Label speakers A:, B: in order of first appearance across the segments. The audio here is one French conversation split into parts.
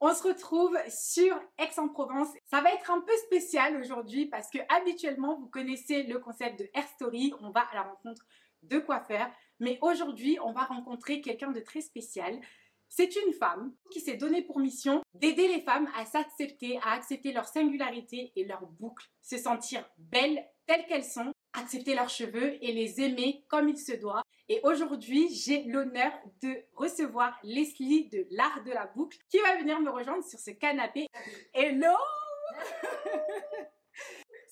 A: On se retrouve sur Aix-en-Provence. Ça va être un peu spécial aujourd'hui parce que habituellement, vous connaissez le concept de Air Story. On va à la rencontre de faire. Mais aujourd'hui, on va rencontrer quelqu'un de très spécial. C'est une femme qui s'est donnée pour mission d'aider les femmes à s'accepter, à accepter leur singularité et leur boucle, se sentir belles telles qu'elles sont, accepter leurs cheveux et les aimer comme il se doit. Et aujourd'hui, j'ai l'honneur de recevoir Leslie de l'art de la boucle qui va venir me rejoindre sur ce canapé. Hello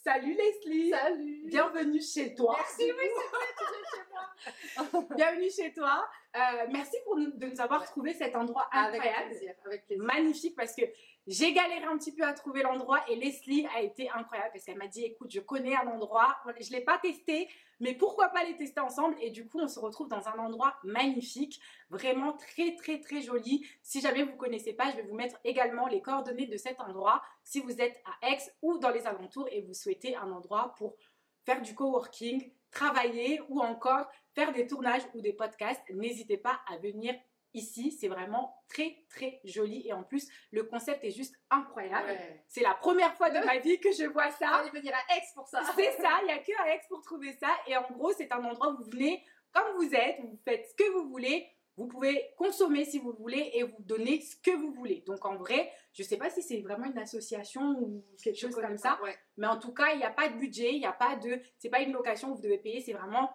A: Salut Leslie
B: Salut
A: Bienvenue chez toi
B: Merci, oui, c'est chez moi
A: Bienvenue chez toi euh, Merci pour nous, de nous avoir trouvé cet endroit incroyable.
B: Avec plaisir, avec plaisir.
A: Magnifique parce que j'ai galéré un petit peu à trouver l'endroit et Leslie a été incroyable parce qu'elle m'a dit écoute, je connais un endroit, je ne l'ai pas testé, mais pourquoi pas les tester ensemble? Et du coup, on se retrouve dans un endroit magnifique, vraiment très très très joli. Si jamais vous ne connaissez pas, je vais vous mettre également les coordonnées de cet endroit si vous êtes à Aix ou dans les alentours et vous souhaitez un endroit pour faire du coworking, travailler ou encore faire des tournages ou des podcasts. N'hésitez pas à venir ici. C'est vraiment très très joli et en plus le concept est juste incroyable.
B: Ouais.
A: C'est la première fois de ma vie que je vois ça.
B: On est venir à Aix pour ça.
A: C'est ça, il n'y a que à Aix pour trouver ça. Et en gros, c'est un endroit où vous venez comme vous êtes, vous faites ce que vous voulez. Vous pouvez consommer si vous le voulez et vous donner ce que vous voulez. Donc en vrai, je ne sais pas si c'est vraiment une association ou quelque chose comme ça.
B: Ouais.
A: Mais en tout cas, il n'y a pas de budget, il n'y a pas de. C'est pas une location où vous devez payer, c'est vraiment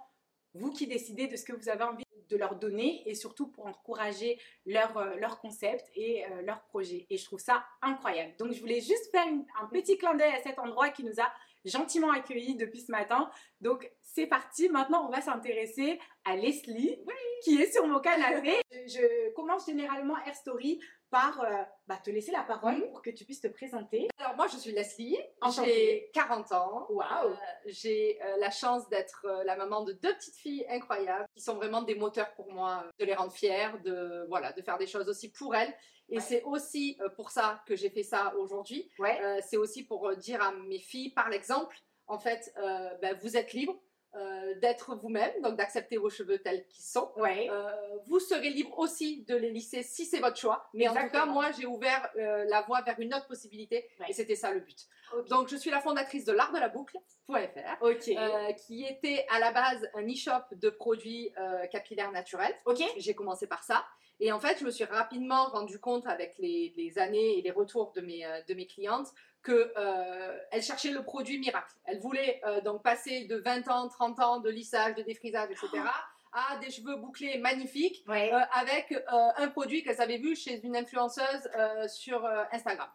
A: vous qui décidez de ce que vous avez envie de leur donner et surtout pour encourager leur, euh, leur concept et euh, leur projet. Et je trouve ça incroyable. Donc je voulais juste faire une- un petit clin d'œil à cet endroit qui nous a gentiment accueillis depuis ce matin. Donc c'est parti. Maintenant, on va s'intéresser à Leslie qui est sur mon canapé. Je, je commence généralement Air Story par euh, bah, te laisser la parole pour que tu puisses te présenter.
B: Alors moi, je suis Leslie, j'ai 40 ans.
A: Waouh.
B: Euh, j'ai euh, la chance d'être la maman de deux petites filles incroyables qui sont vraiment des moteurs pour moi, de les rendre fières, de voilà, de faire des choses aussi pour elles. Et
A: Ouais.
B: c'est aussi pour ça que j'ai fait ça aujourd'hui.
A: Ouais.
B: C'est aussi pour dire à mes filles, par l'exemple, en fait, ben, vous êtes libres euh, d'être vous-même, donc d'accepter vos cheveux tels qu'ils sont.
A: Ouais.
B: Euh, vous serez libre aussi de les lisser si c'est votre choix. Mais en tout cas, moi, j'ai ouvert euh, la voie vers une autre possibilité
A: Ouais.
B: et c'était ça le but. Donc, je suis la fondatrice de l'art de la boucle.fr. qui était à la base un e-shop de produits capillaires naturels. J'ai commencé par ça. Et en fait, je me suis rapidement rendu compte avec les, les années et les retours de mes, de mes clientes que euh, elles cherchaient le produit miracle. Elles voulaient euh, donc passer de 20 ans, 30 ans de lissage, de défrisage, etc. à des cheveux bouclés magnifiques
A: Ouais.
B: euh, avec un produit qu'elles avaient vu chez une influenceuse sur Instagram.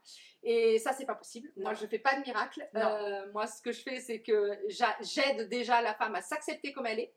B: Et ça, c'est pas possible. Moi, je fais pas de miracle. Moi, ce que je fais, c'est que j'a- j'aide déjà la femme à s'accepter comme elle est.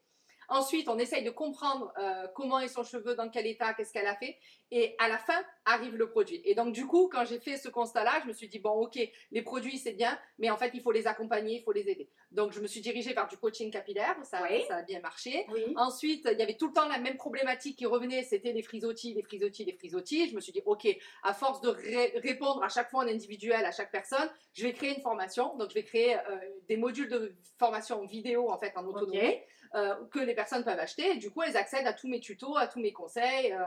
B: Ensuite, on essaye de comprendre euh, comment est son cheveu, dans quel état, qu'est-ce qu'elle a fait. Et à la fin, arrive le produit. Et donc, du coup, quand j'ai fait ce constat-là, je me suis dit, bon, ok, les produits, c'est bien, mais en fait, il faut les accompagner, il faut les aider. Donc, je me suis dirigée vers du coaching capillaire. Ça,
A: Oui.
B: ça a bien marché.
A: Oui.
B: Ensuite, il y avait tout le temps la même problématique qui revenait, c'était les frisottis, les frisottis, les frisottis. Je me suis dit, ok, à force de ré- répondre à chaque fois en individuel à chaque personne, je vais créer une formation. Donc, je vais créer euh, des modules de formation vidéo en fait en autonomie. Euh, que les personnes peuvent acheter. Et du coup, elles accèdent à tous mes tutos, à tous mes conseils, euh,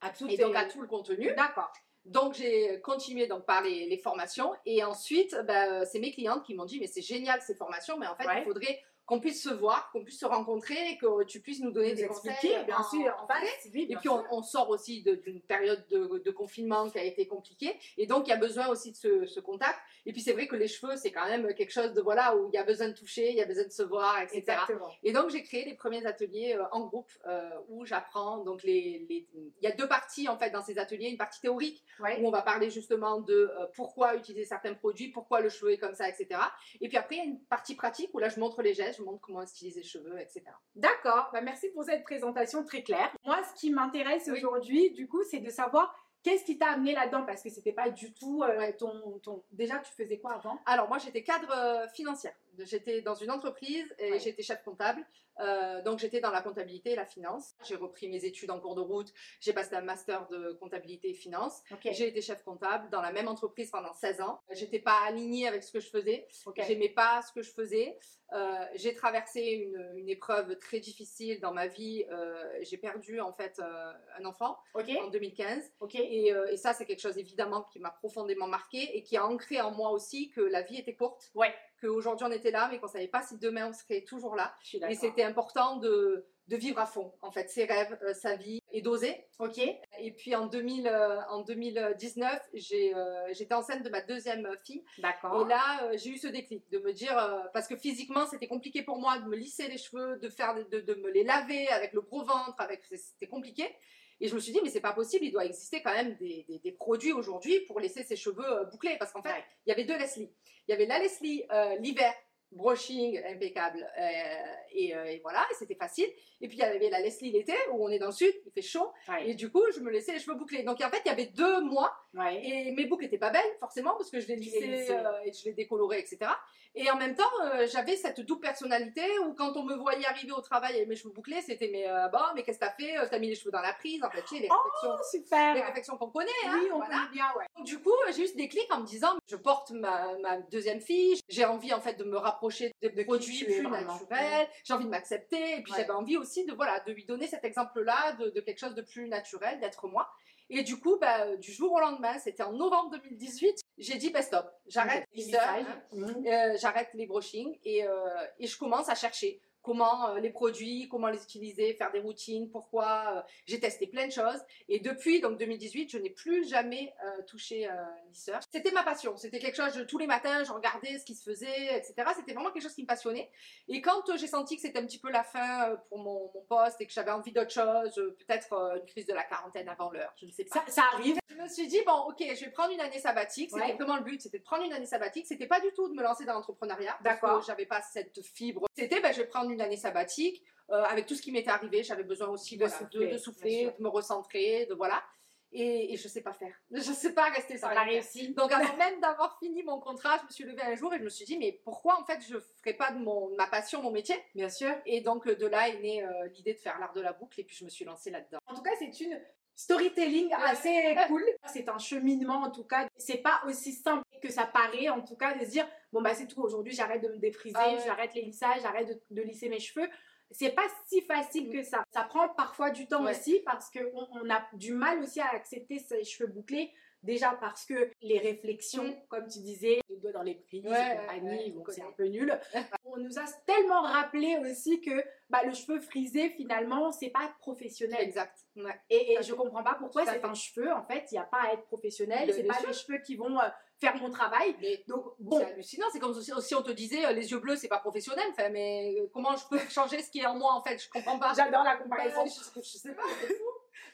A: À tout
B: et donc à tout le contenu.
A: D'accord.
B: Donc j'ai continué donc par les, les formations et ensuite bah, euh, c'est mes clientes qui m'ont dit mais c'est génial ces formations mais en fait
A: Ouais.
B: il faudrait qu'on puisse se voir, qu'on puisse se rencontrer, que tu puisses nous donner
A: Nous
B: des
A: expliquer,
B: conseils
A: bien
B: en-
A: sûr,
B: en.
A: Oui,
B: Et puis on, on sort aussi d'une période de, de confinement qui a été compliquée et donc il y a besoin aussi de ce, ce contact. Et puis c'est vrai que les cheveux c'est quand même quelque chose de voilà où il y a besoin de toucher, il y a besoin de se voir, etc.
A: Exactement.
B: Et donc j'ai créé les premiers ateliers euh, en groupe euh, où j'apprends donc les, les- il y a deux parties en fait dans ces ateliers, une partie théorique
A: Ouais.
B: où on va parler justement de euh, pourquoi utiliser certains produits, pourquoi le cheveu est comme ça, etc. Et puis après il y a une partie pratique où là je montre les gestes, je montre comment utiliser les cheveux, etc.
A: D'accord. Bah, merci pour cette présentation très claire. Moi, ce qui m'intéresse
B: Oui.
A: aujourd'hui, du coup, c'est de savoir qu'est-ce qui t'a amené là-dedans parce que c'était pas du tout euh, ton, ton. Déjà, tu faisais quoi avant?
B: Alors moi j'étais cadre euh, financière, J'étais dans une entreprise et
A: Ouais.
B: j'étais chef comptable. Euh, donc j'étais dans la comptabilité et la finance. J'ai repris mes études en cours de route. J'ai passé un master de comptabilité et finance. J'ai été chef comptable dans la même entreprise pendant 16 ans. J'étais pas alignée avec ce que je faisais.
A: Ok.
B: J'aimais pas ce que je faisais. Euh, j'ai traversé une, une épreuve très difficile dans ma vie. Euh, j'ai perdu en fait un enfant en 2015.
A: Ok.
B: Et, et ça, c'est quelque chose évidemment qui m'a profondément marqué et qui a ancré en moi aussi que la vie était courte.
A: Ouais.
B: Qu'aujourd'hui on était là, mais qu'on savait pas si demain on serait toujours là. Et c'était important de, de vivre à fond, en fait, ses rêves, euh, sa vie et d'oser.
A: Ok.
B: Et puis en, 2000, euh, en 2019, j'ai, euh, j'étais enceinte de ma deuxième fille.
A: D'accord.
B: Et là, euh, j'ai eu ce déclic de me dire, euh, parce que physiquement, c'était compliqué pour moi de me lisser les cheveux, de, faire, de, de me les laver avec le gros ventre, avec, c'était compliqué. Et je me suis dit, mais c'est pas possible, il doit exister quand même des, des- des produits aujourd'hui pour laisser ses cheveux euh, bouclés. Parce qu'en fait,
A: Ouais.
B: il y avait deux Leslie. Il y avait la Leslie euh, l'hiver, brushing impeccable, euh, et, euh, et voilà, et c'était facile. Et puis il y avait la Leslie l'été, où on est dans le sud, il fait chaud,
A: Ouais.
B: et du coup, je me laissais les cheveux bouclés. Donc en fait, il y avait deux mois
A: Ouais.
B: et mes boucles n'étaient pas belles, forcément, parce que je les lissais et je les décolorais, etc. Et en même temps, euh, j'avais cette double personnalité où quand on me voyait arriver au travail avec mes cheveux bouclés, c'était mais euh, bon, mais qu'est-ce que t'as fait Euh, T'as mis les cheveux dans la prise, en fait, tu sais, les réflexions,
A: Oh, super.
B: les réflexions qu'on connaît. hein,
A: Oui, on
B: voilà.
A: connaît bien, ouais.
B: Donc, du coup, j'ai eu ce déclic en me disant, je porte ma, ma deuxième fille, j'ai envie en fait de me rapprocher de,
A: qui
B: produits plus naturels, j'ai envie de m'accepter, et puis
A: Ouais.
B: j'avais envie aussi de voilà de lui donner cet exemple-là de, de quelque chose de plus naturel, d'être moi. Et du coup, bah, du jour au lendemain, c'était en novembre 2018, j'ai dit, bah, stop, j'arrête
A: Les
B: les
A: lissages.
B: hein. Euh, j'arrête les brushings et, euh, et je commence à chercher comment euh, les produits, comment les utiliser, faire des routines, pourquoi. euh, j'ai testé plein de choses et depuis donc 2018, je n'ai plus jamais euh, touché un lisseur. C'était ma passion, c'était quelque chose, de, tous les matins, je regardais ce qui se faisait, etc. C'était vraiment quelque chose qui me passionnait. Et quand euh, j'ai senti que c'était un petit peu la fin euh, pour mon, mon poste et que j'avais envie d'autre chose, euh, peut-être euh, une crise de la quarantaine avant l'heure, je ne sais pas.
A: Ça, ça arrive.
B: Je me suis dit, bon, ok, je vais prendre une année sabbatique. C'était
A: Ouais.
B: vraiment le but, c'était de prendre une année sabbatique. C'était pas du tout de me lancer dans l'entrepreneuriat.
A: D'accord.
B: J'avais pas cette fibre. C'était, ben, je vais prendre une année sabbatique. euh, avec tout ce qui m'était arrivé, j'avais besoin aussi
A: De
B: voilà,
A: souffler,
B: de, de
A: bien
B: souffler,
A: sûr.
B: de me recentrer, de voilà. Et, et je sais pas faire. Je sais pas rester sans rien
A: réussi.
B: Donc avant même d'avoir fini mon contrat, je me suis levée un jour et je me suis dit, mais pourquoi en fait je ferais pas de mon, ma passion mon métier?
A: Bien sûr.
B: Et donc euh, de là est née euh, l'idée de faire l'art de la boucle et puis je me suis lancée là-dedans.
A: En tout cas, c'est une storytelling assez cool. C'est un cheminement, en tout cas. C'est pas aussi simple que ça paraît, en tout cas, de se dire bon, bah, c'est tout, aujourd'hui, j'arrête de me défriser,
B: Ah ouais.
A: j'arrête les lissages, j'arrête de, de lisser mes cheveux. C'est pas si facile que ça. Ça prend parfois du temps
B: Ouais.
A: aussi parce qu'on on a du mal aussi à accepter ses cheveux bouclés. Déjà parce que les réflexions,
B: Mm.
A: comme tu disais, les doigts dans les prises
B: Ouais,
A: bon, c'est un peu nul. on nous a tellement rappelé aussi que bah, le cheveu frisé, finalement, c'est pas professionnel.
B: Exact. Ouais.
A: Et, et je comprends pas pourquoi c'est un cheveu. En fait, il n'y a pas à être professionnel. C'est pas les cheveux qui vont euh, faire mon travail.
B: Mais
A: Donc,
B: Bon. C'est hallucinant, c'est comme si on te disait euh, les yeux bleus c'est pas professionnel, enfin, mais euh, comment je peux changer ce qui est en moi en fait? Je comprends pas.
A: j'adore la
B: Bah,
A: comparaison.
B: je, je sais pas.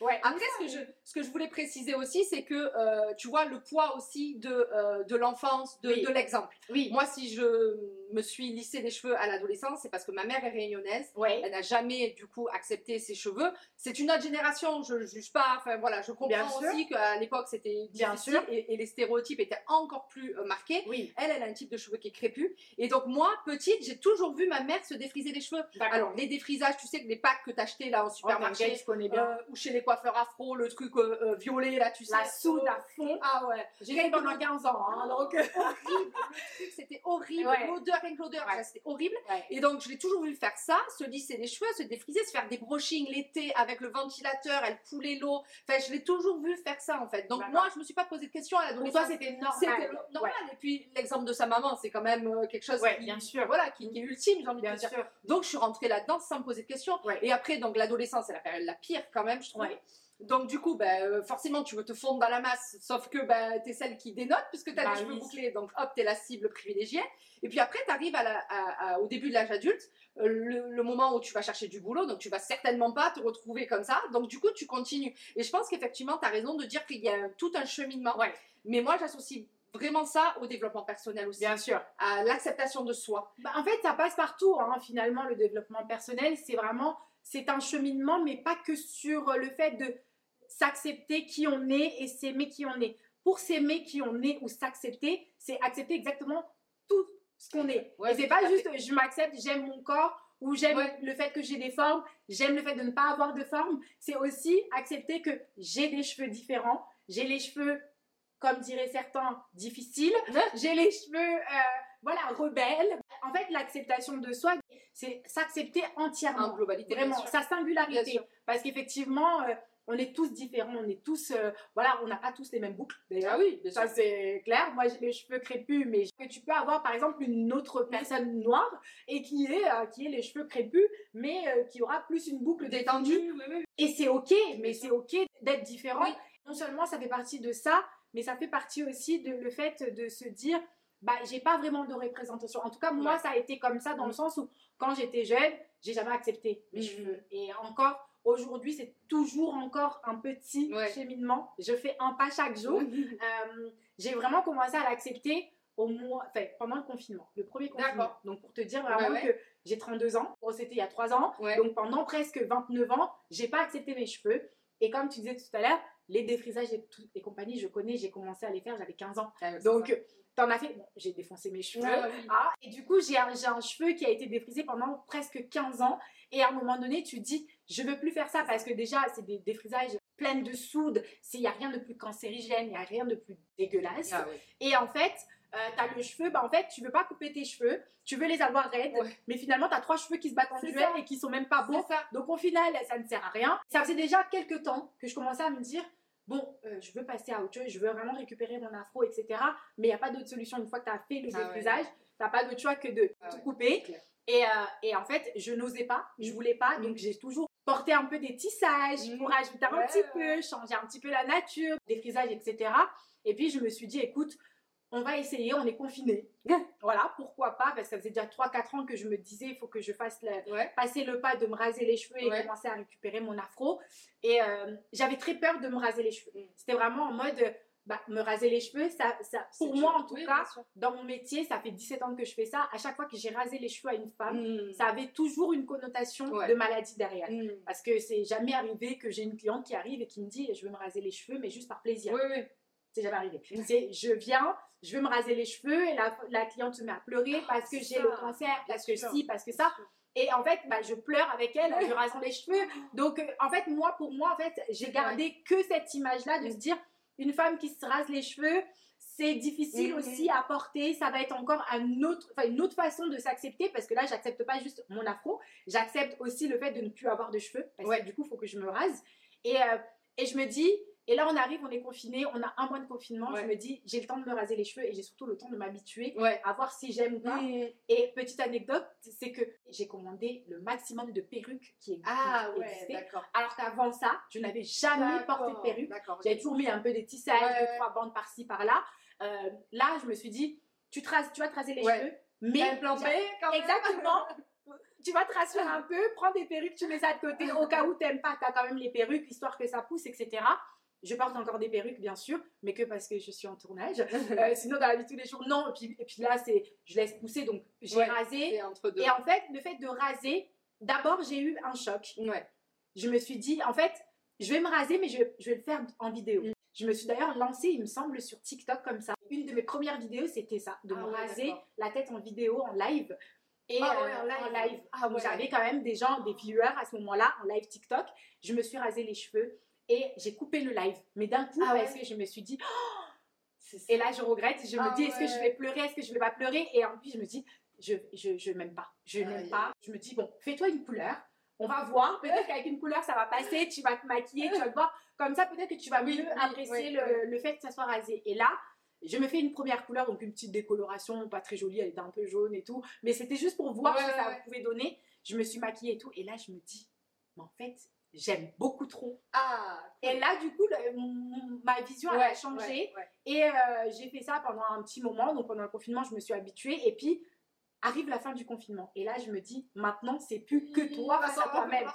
A: Ouais.
B: Après, ce que, je, ce que je voulais préciser aussi, c'est que euh, tu vois le poids aussi de, euh, de l'enfance, de,
A: Oui.
B: de l'exemple.
A: Oui.
B: Moi, si je me suis lissé les cheveux à l'adolescence, c'est parce que ma mère est réunionnaise.
A: Ouais.
B: Elle n'a jamais du coup accepté ses cheveux. C'est une autre génération, je ne juge pas. Enfin voilà, je comprends
A: Bien
B: aussi qu'à l'époque c'était
A: Bien
B: difficile
A: sûr.
B: et, et les stéréotypes étaient encore plus euh, marqués.
A: Oui.
B: Elle, elle a un type de cheveux qui est crépus. Et donc, moi, petite, j'ai toujours vu ma mère se défriser les cheveux. Alors, les défrisages, tu sais que les packs que t'achetais là au
A: Oh,
B: supermarché,
A: t'inquiète, je connais bien.
B: euh, ou chez les coiffeurs afro, le truc euh, violet là, tu sais.
A: la soude à fond.
B: Ah ouais.
A: J'ai fait pendant 15 ans. hein, donc,
B: horrible. Le truc, c'était horrible.
A: Ouais.
B: L'odeur, que l'odeur, ça, c'était horrible.
A: ouais.
B: Et donc, je l'ai toujours vu faire ça, se lisser les cheveux, se défriser, se faire des brushings l'été avec le ventilateur, elle coulait l'eau. Enfin, je l'ai toujours vu faire ça, en fait. Donc,
A: D'accord.
B: moi, je me suis pas posé de questions à
A: Pour
B: l'adolescence.
A: toi, c'était normal.
B: normal. Et puis, l'exemple de sa maman, c'est quand même euh, quelque chose
A: Ouais,
B: qui,
A: bien sûr.
B: voilà, qui, qui est ultime, j'ai envie de dire.
A: sûr.
B: Donc, je suis rentrée là-dedans sans me poser de questions. Et après, donc, l'adolescence, c'est la période la pire quand même, je trouve. Donc, du coup, ben, euh, forcément, tu veux te fondre dans la masse, sauf que ben, tu es celle qui dénote, puisque tu as
A: Bah
B: les cheveux
A: oui.
B: bouclés, donc hop, tu es la cible privilégiée. Et puis après, tu arrives à la- à- à- au début de l'âge adulte, euh, le, le moment où tu vas chercher du boulot, donc tu vas certainement pas te retrouver comme ça. Donc, du coup, tu continues. Et je pense qu'effectivement, tu as raison de dire qu'il y a un- tout un cheminement.
A: Ouais.
B: Mais moi, j'associe vraiment ça au développement personnel aussi,
A: Bien sûr.
B: à l'acceptation de soi.
A: Bah, en fait, ça passe partout, hein, finalement, le développement personnel. C'est vraiment, c'est un cheminement, mais pas que sur le fait de s'accepter qui on est et s'aimer qui on est. Pour s'aimer qui on est ou s'accepter, c'est accepter exactement tout ce qu'on est.
B: Ouais,
A: et c'est pas juste je m'accepte, j'aime mon corps ou j'aime
B: Ouais.
A: le fait que j'ai des formes, j'aime le fait de ne pas avoir de forme. C'est aussi accepter que j'ai des cheveux différents, j'ai les cheveux, comme diraient certains, difficiles, j'ai les cheveux, euh, voilà, rebelles. En fait, l'acceptation de soi, c'est s'accepter entièrement.
B: En globalité,
A: Vraiment, sa singularité. Parce qu'effectivement, euh, on est tous différents, on est tous, euh, voilà, on n'a pas tous les mêmes boucles d'ailleurs.
B: Ah oui,
A: Ça c'est clair. Moi j'ai les cheveux crépus, mais que tu peux avoir par exemple une autre personne noire et qui est euh, qui ait les cheveux crépus, mais euh, qui aura plus une boucle détendue.
B: Détendu, oui, oui.
A: Et c'est ok, mais c'est ok d'être différent. Non seulement ça fait partie de ça, mais ça fait partie aussi de le fait de se dire, bah j'ai pas vraiment de représentation. En tout cas moi
B: Ouais.
A: ça a été comme ça dans le sens où quand j'étais jeune, j'ai jamais accepté mes
B: Mm.
A: cheveux. Et encore aujourd'hui c'est toujours encore un petit
B: Ouais.
A: cheminement. Je fais un pas chaque jour. Euh, j'ai vraiment commencé à l'accepter au mois, enfin, pendant le confinement, le premier confinement. Donc pour te dire vraiment
B: Ouais, ouais.
A: que j'ai 32 ans, bon, c'était il y a 3 ans,
B: Ouais.
A: donc pendant presque 29 ans, j'ai pas accepté mes cheveux. Et comme tu disais tout à l'heure, les défrisages et, tout- et compagnie, je connais, j'ai commencé à les faire, j'avais 15 ans.
B: Ah,
A: Donc
B: ça.
A: T'en as fait, bon, j'ai défoncé mes cheveux.
B: Oui.
A: Ah, et du coup, j'ai un, un cheveu qui a été défrisé pendant presque 15 ans. Et à un moment donné, tu dis, je veux plus faire ça parce que déjà, c'est des défrisages pleins de soude. Il n'y a rien de plus cancérigène, il n'y a rien de plus dégueulasse.
B: Ah.
A: Et en fait, tu as le cheveu, bah, en fait, tu veux pas couper tes cheveux, tu veux les avoir raides,
B: Ouais.
A: mais finalement, tu as trois cheveux qui se battent en duel
B: ça.
A: et qui sont même pas beaux.
B: Ça.
A: Donc au final, ça ne sert à rien. Ça faisait déjà quelques temps que je commençais à me dire, bon, euh, je veux passer à autre chose, je veux vraiment récupérer mon afro, etc. Mais il n'y a pas d'autre solution une fois que tu as fait le
B: Ah ouais.
A: défrisage. Tu n'as pas d'autre choix que de
B: Ah
A: tout
B: ouais,
A: couper. Et, euh, et en fait, je n'osais pas, je
B: Mm.
A: voulais pas, donc j'ai toujours porté un peu des tissages
B: Mm.
A: pour ajouter un
B: Ouais,
A: petit
B: ouais.
A: peu, changer un petit peu la nature, des frisages, etc. Et puis je me suis dit, écoute, on va essayer, on est confinés. voilà, pourquoi pas, parce que ça faisait déjà 3-4 ans que je me disais, il faut que je fasse le-
B: Ouais.
A: passer le pas de me raser les cheveux et
B: Ouais.
A: commencer à récupérer mon afro. Et euh, j'avais très peur de me raser les cheveux.
B: Mm.
A: C'était vraiment en mode, bah, me raser les cheveux, ça, pour moi en tout
B: Oui,
A: cas, dans mon métier, ça fait 17 ans que je fais ça. À chaque fois que j'ai rasé les cheveux à une femme,
B: Mm.
A: ça avait toujours une connotation
B: Ouais.
A: de maladie derrière.
B: Mm.
A: Parce que c'est jamais arrivé que j'ai une cliente qui arrive et qui me dit je veux me raser les cheveux, mais juste par plaisir.
B: Oui, oui.
A: C'est jamais arrivé. C'est je viens, je veux me raser les cheveux et la, la cliente se met à pleurer parce que j'ai le cancer, parce que si, parce que ça. Et en fait, bah, je pleure avec elle en lui rasant les cheveux. Donc, euh, en fait, moi, pour moi, en fait, j'ai gardé que cette image-là de se dire une femme qui se rase les cheveux, c'est difficile
B: Mhm.
A: aussi à porter. Ça va être encore un autre, enfin, une autre façon de s'accepter parce que là, j'accepte pas juste mon afro, j'accepte aussi le fait de ne plus avoir de cheveux parce
B: Ouais.
A: que du coup, il faut que je me rase. Et, euh, et je me dis, et là, on arrive, on est confiné, on a un mois de confinement.
B: Ouais.
A: Je me dis, j'ai le temps de me raser les cheveux et j'ai surtout le temps de m'habituer
B: Ouais.
A: à voir si j'aime ou pas. Et petite anecdote, c'est que j'ai commandé le maximum de perruques qui,
B: Ah
A: qui
B: ouais,
A: existaient.
B: d'accord.
A: Alors qu'avant ça, je n'avais jamais porté de perruque. J'avais toujours mis un peu des tissages,
B: Ouais,
A: deux,
B: ouais.
A: trois bandes par-ci, par-là. Euh, là, je me suis dit, tu, te rases- tu vas te raser les
B: Ouais.
A: cheveux, mais.
B: Plan B quand même
A: Exactement. tu vas te rassurer un peu, prends des perruques, tu mets ça de côté, au cas où t'aimes pas, t'as quand même les perruques, histoire que ça pousse, etc. Je porte encore des perruques, bien sûr, mais que parce que je suis en tournage. Euh, sinon, dans la vie de tous les jours, non. Et puis, et puis là, c'est, je laisse pousser, donc j'ai
B: Ouais.
A: rasé.
B: C'est entre deux.
A: Et en fait, le fait de raser, d'abord, j'ai eu un choc.
B: Ouais.
A: Je me suis dit, en fait, je vais me raser, mais je, vais- je vais le faire en vidéo.
B: Mm.
A: Je me suis d'ailleurs lancée, il me semble, sur TikTok comme ça. Une de mes premières vidéos, c'était ça, de
B: Ah
A: me
B: ouais,
A: raser la tête en vidéo, en live. Et
B: Ah ouais,
A: euh,
B: en live. Ah
A: Donc,
B: ouais.
A: J'avais quand même des gens, des viewers à ce moment-là, en live TikTok. Je me suis rasé les cheveux et j'ai coupé le live. Mais d'un coup,
B: Ah ouais.
A: parce que je me suis dit,
B: ça.
A: et là, je regrette. Je
B: Ah
A: me dis, est-ce que je vais pleurer Est-ce que je vais pas pleurer? Et en plus, je me dis, je, je, je m'aime pas. Je
B: Aïe,
A: n'aime pas. Je me dis, bon, fais-toi une couleur. On va voir. Peut-être qu'avec une couleur, ça va passer. Tu vas te maquiller, tu vas te voir. Comme ça, peut-être que tu vas
B: Oui,
A: mieux
B: oui,
A: apprécier le, fait que ça soit rasé. Et là, je me fais une première couleur, donc une petite décoloration, pas très jolie. Elle était un peu jaune et tout. Mais c'était juste pour voir
B: Ouais,
A: ce que ça pouvait donner. Je me suis maquillée et tout. Et là, je me dis, mais en fait, j'aime beaucoup trop.
B: Ah
A: Et là, du coup, le- ma vision a changé.
B: ouais, ouais.
A: Et euh, j'ai fait ça pendant un petit moment. Donc pendant le confinement, je me suis habituée. Et puis arrive la fin du confinement. Et là, je me dis, maintenant, c'est plus que toi
B: On va
A: face
B: on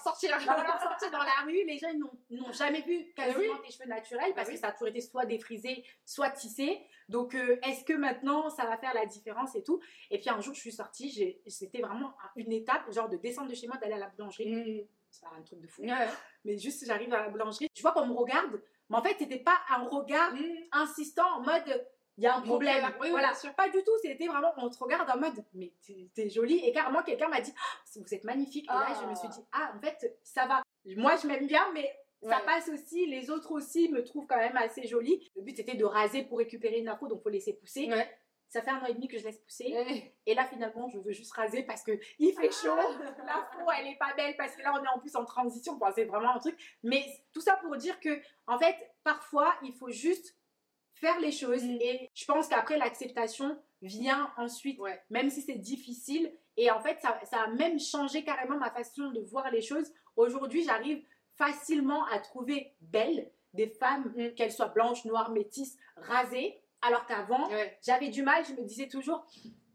B: sortir.
A: On va sortir dans la rue. Les gens n'ont- jamais vu quasiment
B: oui.
A: tes cheveux naturels parce
B: oui.
A: que ça a toujours été soit défrisé, soit tissé. Donc euh, est-ce que maintenant ça va faire la différence et tout? Et puis un jour, je suis sortie. C'était vraiment une étape, genre de descendre de chez moi, d'aller à la boulangerie.
B: Mm.
A: C'est pas un truc de fou.
B: Ouais.
A: Mais juste, j'arrive à la boulangerie. Je vois qu'on me regarde. Mais en fait, c'était pas un regard
B: Mm.
A: insistant en mode il y a un problème.
B: Oui, oui,
A: voilà, pas du tout. C'était vraiment, on te regarde en mode, mais t'es- jolie. Et carrément, quelqu'un m'a dit, Ah, vous êtes magnifique. Et là,
B: Ah.
A: je me suis dit, ah, en fait, ça va. Moi, je m'aime bien, mais ça passe aussi. Les autres aussi me trouvent quand même assez jolie. Le but, c'était de raser pour récupérer une afro, donc faut laisser pousser.
B: Ouais.
A: Ça fait un an et demi que je laisse pousser.
B: Ouais.
A: Et là, finalement, je veux juste raser parce que il fait chaud.
B: Ah.
A: L'afro, elle est pas belle parce que là, on est en plus en transition. Bon, c'est vraiment un truc. Mais tout ça pour dire que, en fait, parfois, il faut juste faire les choses.
B: Mm.
A: Et je pense qu'après, l'acceptation vient ensuite,
B: Ouais.
A: même si c'est difficile. Et en fait, ça, ça a même changé carrément ma façon de voir les choses. Aujourd'hui, j'arrive facilement à trouver belles des femmes,
B: Mm.
A: qu'elles soient blanches, noires, métisses, rasées. Alors qu'avant,
B: Ouais.
A: j'avais du mal, je me disais toujours,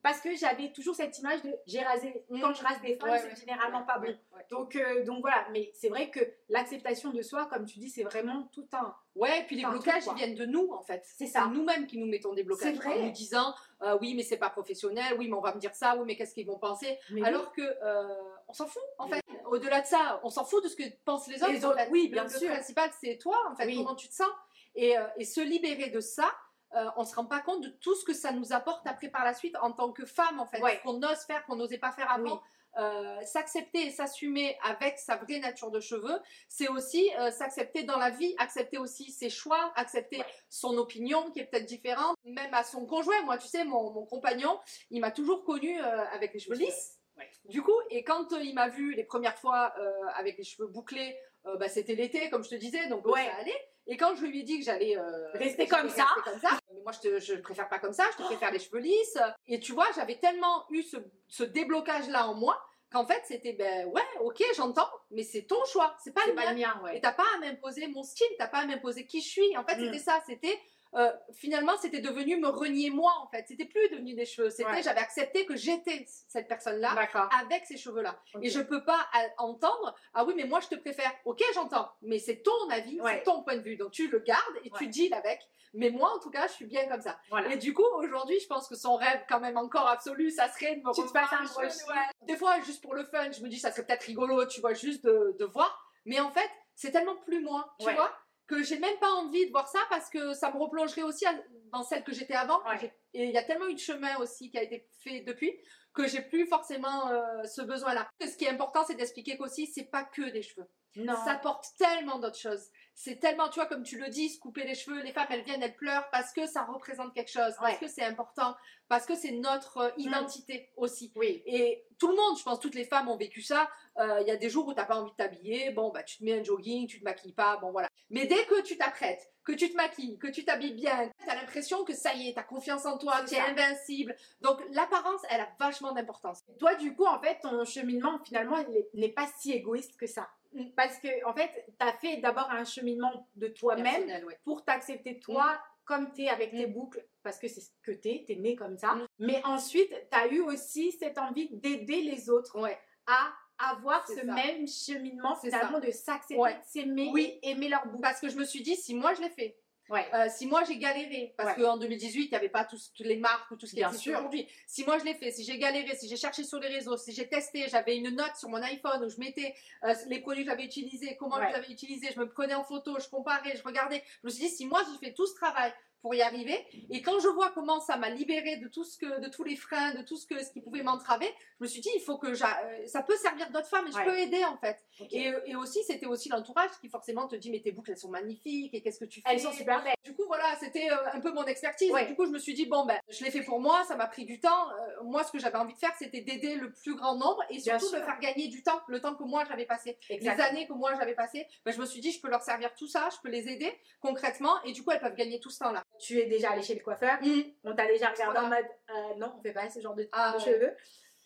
A: parce que j'avais toujours cette image de j'ai rasé,
B: Mm.
A: quand je rase des femmes,
B: Ouais,
A: c'est
B: ouais.
A: généralement pas bon. Donc, euh, donc voilà, mais c'est vrai que l'acceptation de soi, comme tu dis, c'est vraiment tout un.
B: Ouais, et puis les blocages, ils viennent de nous, en fait.
A: C'est ça.
B: nous-mêmes qui nous mettons des blocages.
A: Vrai.
B: En nous disant, euh, oui, mais c'est pas professionnel, oui, mais on va me dire ça, oui, mais qu'est-ce qu'ils vont penser?
A: Mais
B: Alors que, euh, on s'en fout, en fait. Au-delà de ça, on s'en fout de ce que pensent les autres.
A: Les autres, oui,
B: Le-
A: bien
B: le,
A: sûr.
B: principal, c'est toi, en fait,
A: Oui.
B: comment tu te sens? Et, et se libérer de ça, euh, on se rend pas compte de tout ce que ça nous apporte après par la suite en tant que femme, en fait.
A: Ouais.
B: Ce qu'on ose faire, qu'on n'osait pas faire avant.
A: Oui.
B: Euh, s'accepter et s'assumer avec sa vraie nature de cheveux, c'est aussi euh, s'accepter dans la vie, accepter aussi ses choix, accepter
A: Ouais.
B: son opinion qui est peut-être différente, même à son conjoint. Moi, tu sais, mon, mon compagnon, il m'a toujours connu euh, avec les cheveux lisses.
A: Ouais.
B: Du coup, et quand euh, il m'a vu les premières fois euh, avec les cheveux bouclés, euh, bah, c'était l'été, comme je te disais, donc
A: Ouais.
B: ça allait. Et quand je lui ai dit que j'allais euh,
A: Rester comme ça.
B: rester comme ça, mais moi je te je préfère pas comme ça, je te préfère les cheveux lisses. Et tu vois, j'avais tellement eu ce, ce déblocage là en moi qu'en fait c'était ben ouais, ok, j'entends, mais c'est ton choix, c'est pas le
A: pas
B: mien.
A: le mien,
B: Et t'as pas à m'imposer mon style, t'as pas à m'imposer qui je suis. En fait,
A: Mm.
B: c'était ça, c'était euh, finalement c'était devenu me renier moi en fait. C'était plus devenu des cheveux, c'était
A: Ouais.
B: j'avais accepté que j'étais cette personne-là avec ces cheveux-là. Et je peux pas à- entendre ah oui mais moi je te préfère. Ok j'entends, mais c'est ton avis,
A: Ouais.
B: c'est ton point de vue, donc tu le gardes et tu deals avec. Mais moi en tout cas je suis bien comme ça.
A: Voilà.
B: Et du coup aujourd'hui je pense que son rêve quand même encore absolu ça serait de me
A: Tu
B: refaire
A: un.
B: Des fois juste pour le fun je me dis ça serait peut-être rigolo tu vois juste de, de voir. Mais en fait c'est tellement plus moi tu vois que j'ai même pas envie de voir ça parce que ça me replongerait aussi à- dans celle que j'étais avant.
A: Ouais.
B: Et il y a tellement eu de chemin aussi qui a été fait depuis que j'ai plus forcément euh, ce besoin-là. Ce qui est important, c'est d'expliquer qu'aussi, c'est pas que des cheveux.
A: Non.
B: Ça porte tellement d'autres choses. C'est tellement, tu vois, comme tu le dis, se couper les cheveux, les femmes, elles viennent, elles pleurent parce que ça représente quelque chose, parce
A: Ouais.
B: que c'est important, parce que c'est notre euh, identité aussi.
A: Oui.
B: Et tout le monde, je pense, toutes les femmes ont vécu ça. Euh, Il y a des jours où t'as pas envie de t'habiller, bon, bah, tu te mets un jogging, tu te maquilles pas, bon, voilà. Mais dès que tu t'apprêtes, que tu te maquilles, que tu t'habilles bien, t'as l'impression que ça y est, t'as confiance en toi,
A: C'est
B: tu es
A: ça.
B: invincible. Donc, l'apparence, elle a vachement d'importance.
A: Toi, du coup, en fait, ton cheminement, finalement, n'est pas si égoïste que ça.
B: Mm.
A: Parce que, en fait, tu as fait d'abord un cheminement de toi-même
B: ouais.
A: pour t'accepter toi comme tu es avec tes boucles, parce que c'est ce que tu es, tu es né comme ça.
B: Mm.
A: Mais ensuite, tu as eu aussi cette envie d'aider les autres
B: Ouais.
A: à avoir ce
B: ça.
A: même cheminement, finalement, de s'accepter,
B: Ouais.
A: de s'aimer,
B: Oui.
A: aimer leur boucle.
B: Parce que je me suis dit, si moi je l'ai fait,
A: Ouais.
B: Euh, si moi j'ai galéré, parce
A: Ouais.
B: qu'en 2018, il n'y avait pas toutes les marques ou tout ce qui existe aujourd'hui. Si moi je l'ai fait, si j'ai galéré, si j'ai cherché sur les réseaux, si j'ai testé, j'avais une note sur mon iPhone où je mettais euh, les produits que j'avais utilisés, comment
A: Ouais.
B: je les avais utilisés, je me prenais en photo, je comparais, je regardais. Je me suis dit, si moi j'ai fait tout ce travail pour y arriver, et quand je vois comment ça m'a libéré de tout ce que, de tous les freins, de tout ce que, ce qui pouvait m'entraver, je me suis dit, il faut que euh, ça peut servir d'autres femmes et je
A: Ouais.
B: peux aider en fait. Et, et aussi, c'était aussi l'entourage qui forcément te dit, mais tes boucles elles sont magnifiques et qu'est-ce que tu fais
A: Elles sont super belles.
B: du coup, voilà, c'était euh, un peu mon expertise.
A: Ouais.
B: Du coup, je me suis dit, bon, ben, je l'ai fait pour moi, ça m'a pris du temps. Euh, moi, ce que j'avais envie de faire, c'était d'aider le plus grand nombre et surtout de faire gagner du temps, le temps que moi j'avais passé, les années que moi j'avais passé. Ben, je me suis dit, je peux leur servir tout ça, je peux les aider concrètement et du coup, elles peuvent gagner tout ce temps-là.
A: Tu es déjà allé chez le coiffeur, on t'a déjà regardé en mode euh, non, on fait pas ce genre de,
B: Ah,
A: de
B: ouais.
A: cheveux.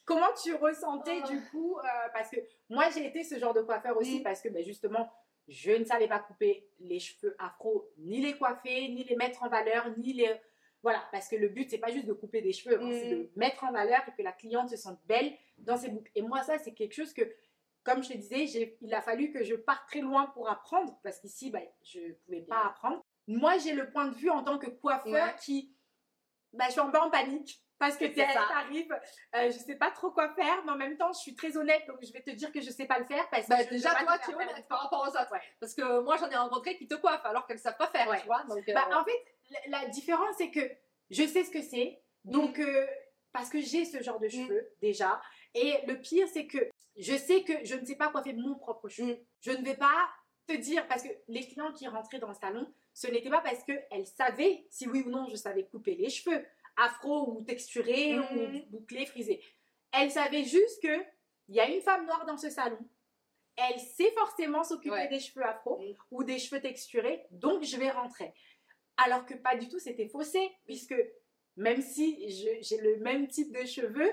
A: Comment tu ressentais
B: Ah.
A: du coup euh, Parce que moi j'ai été ce genre de coiffeur aussi
B: Mm.
A: parce que ben, justement je ne savais pas couper les cheveux afro, ni les coiffer, ni les mettre en valeur, ni les voilà parce que le but c'est pas juste de couper des cheveux, hein,
B: Mm.
A: c'est de mettre en valeur et que la cliente se sente belle dans ses boucles. Et moi ça c'est quelque chose que comme je te disais, il a fallu que je parte très loin pour apprendre parce qu'ici ben, je pouvais pas apprendre. Moi j'ai le point de vue en tant que coiffeur
B: Ouais.
A: qui bah, je suis un peu en panique parce que
B: ça.
A: t'arrives, euh, je sais pas trop quoi faire, mais en même temps, je suis très honnête, donc je vais te dire que je sais pas le faire parce que ne
B: déjà, toi, tu es honnête par rapport aux autres.
A: Ouais.
B: Parce que moi, j'en ai rencontré qui te coiffent alors qu'elles ne savent pas faire,
A: Ouais.
B: tu vois. Donc, euh,
A: Bah, en fait, la, la différence, c'est que je sais ce que c'est. Donc, euh, parce que j'ai ce genre de cheveux déjà. Et le pire, c'est que je sais que je ne sais pas coiffer mon propre cheveu. Je ne vais pas te dire, parce que les clients qui rentraient dans le salon, ce n'était pas parce qu'elles savaient si oui ou non je savais couper les cheveux, afro ou texturé ou bouclé, frisé. Elles savaient juste que il y a une femme noire dans ce salon. Elle sait forcément s'occuper des cheveux afro ou des cheveux texturés, donc je vais rentrer. Alors que pas du tout, c'était faussé, puisque même si j'ai le même type de cheveux,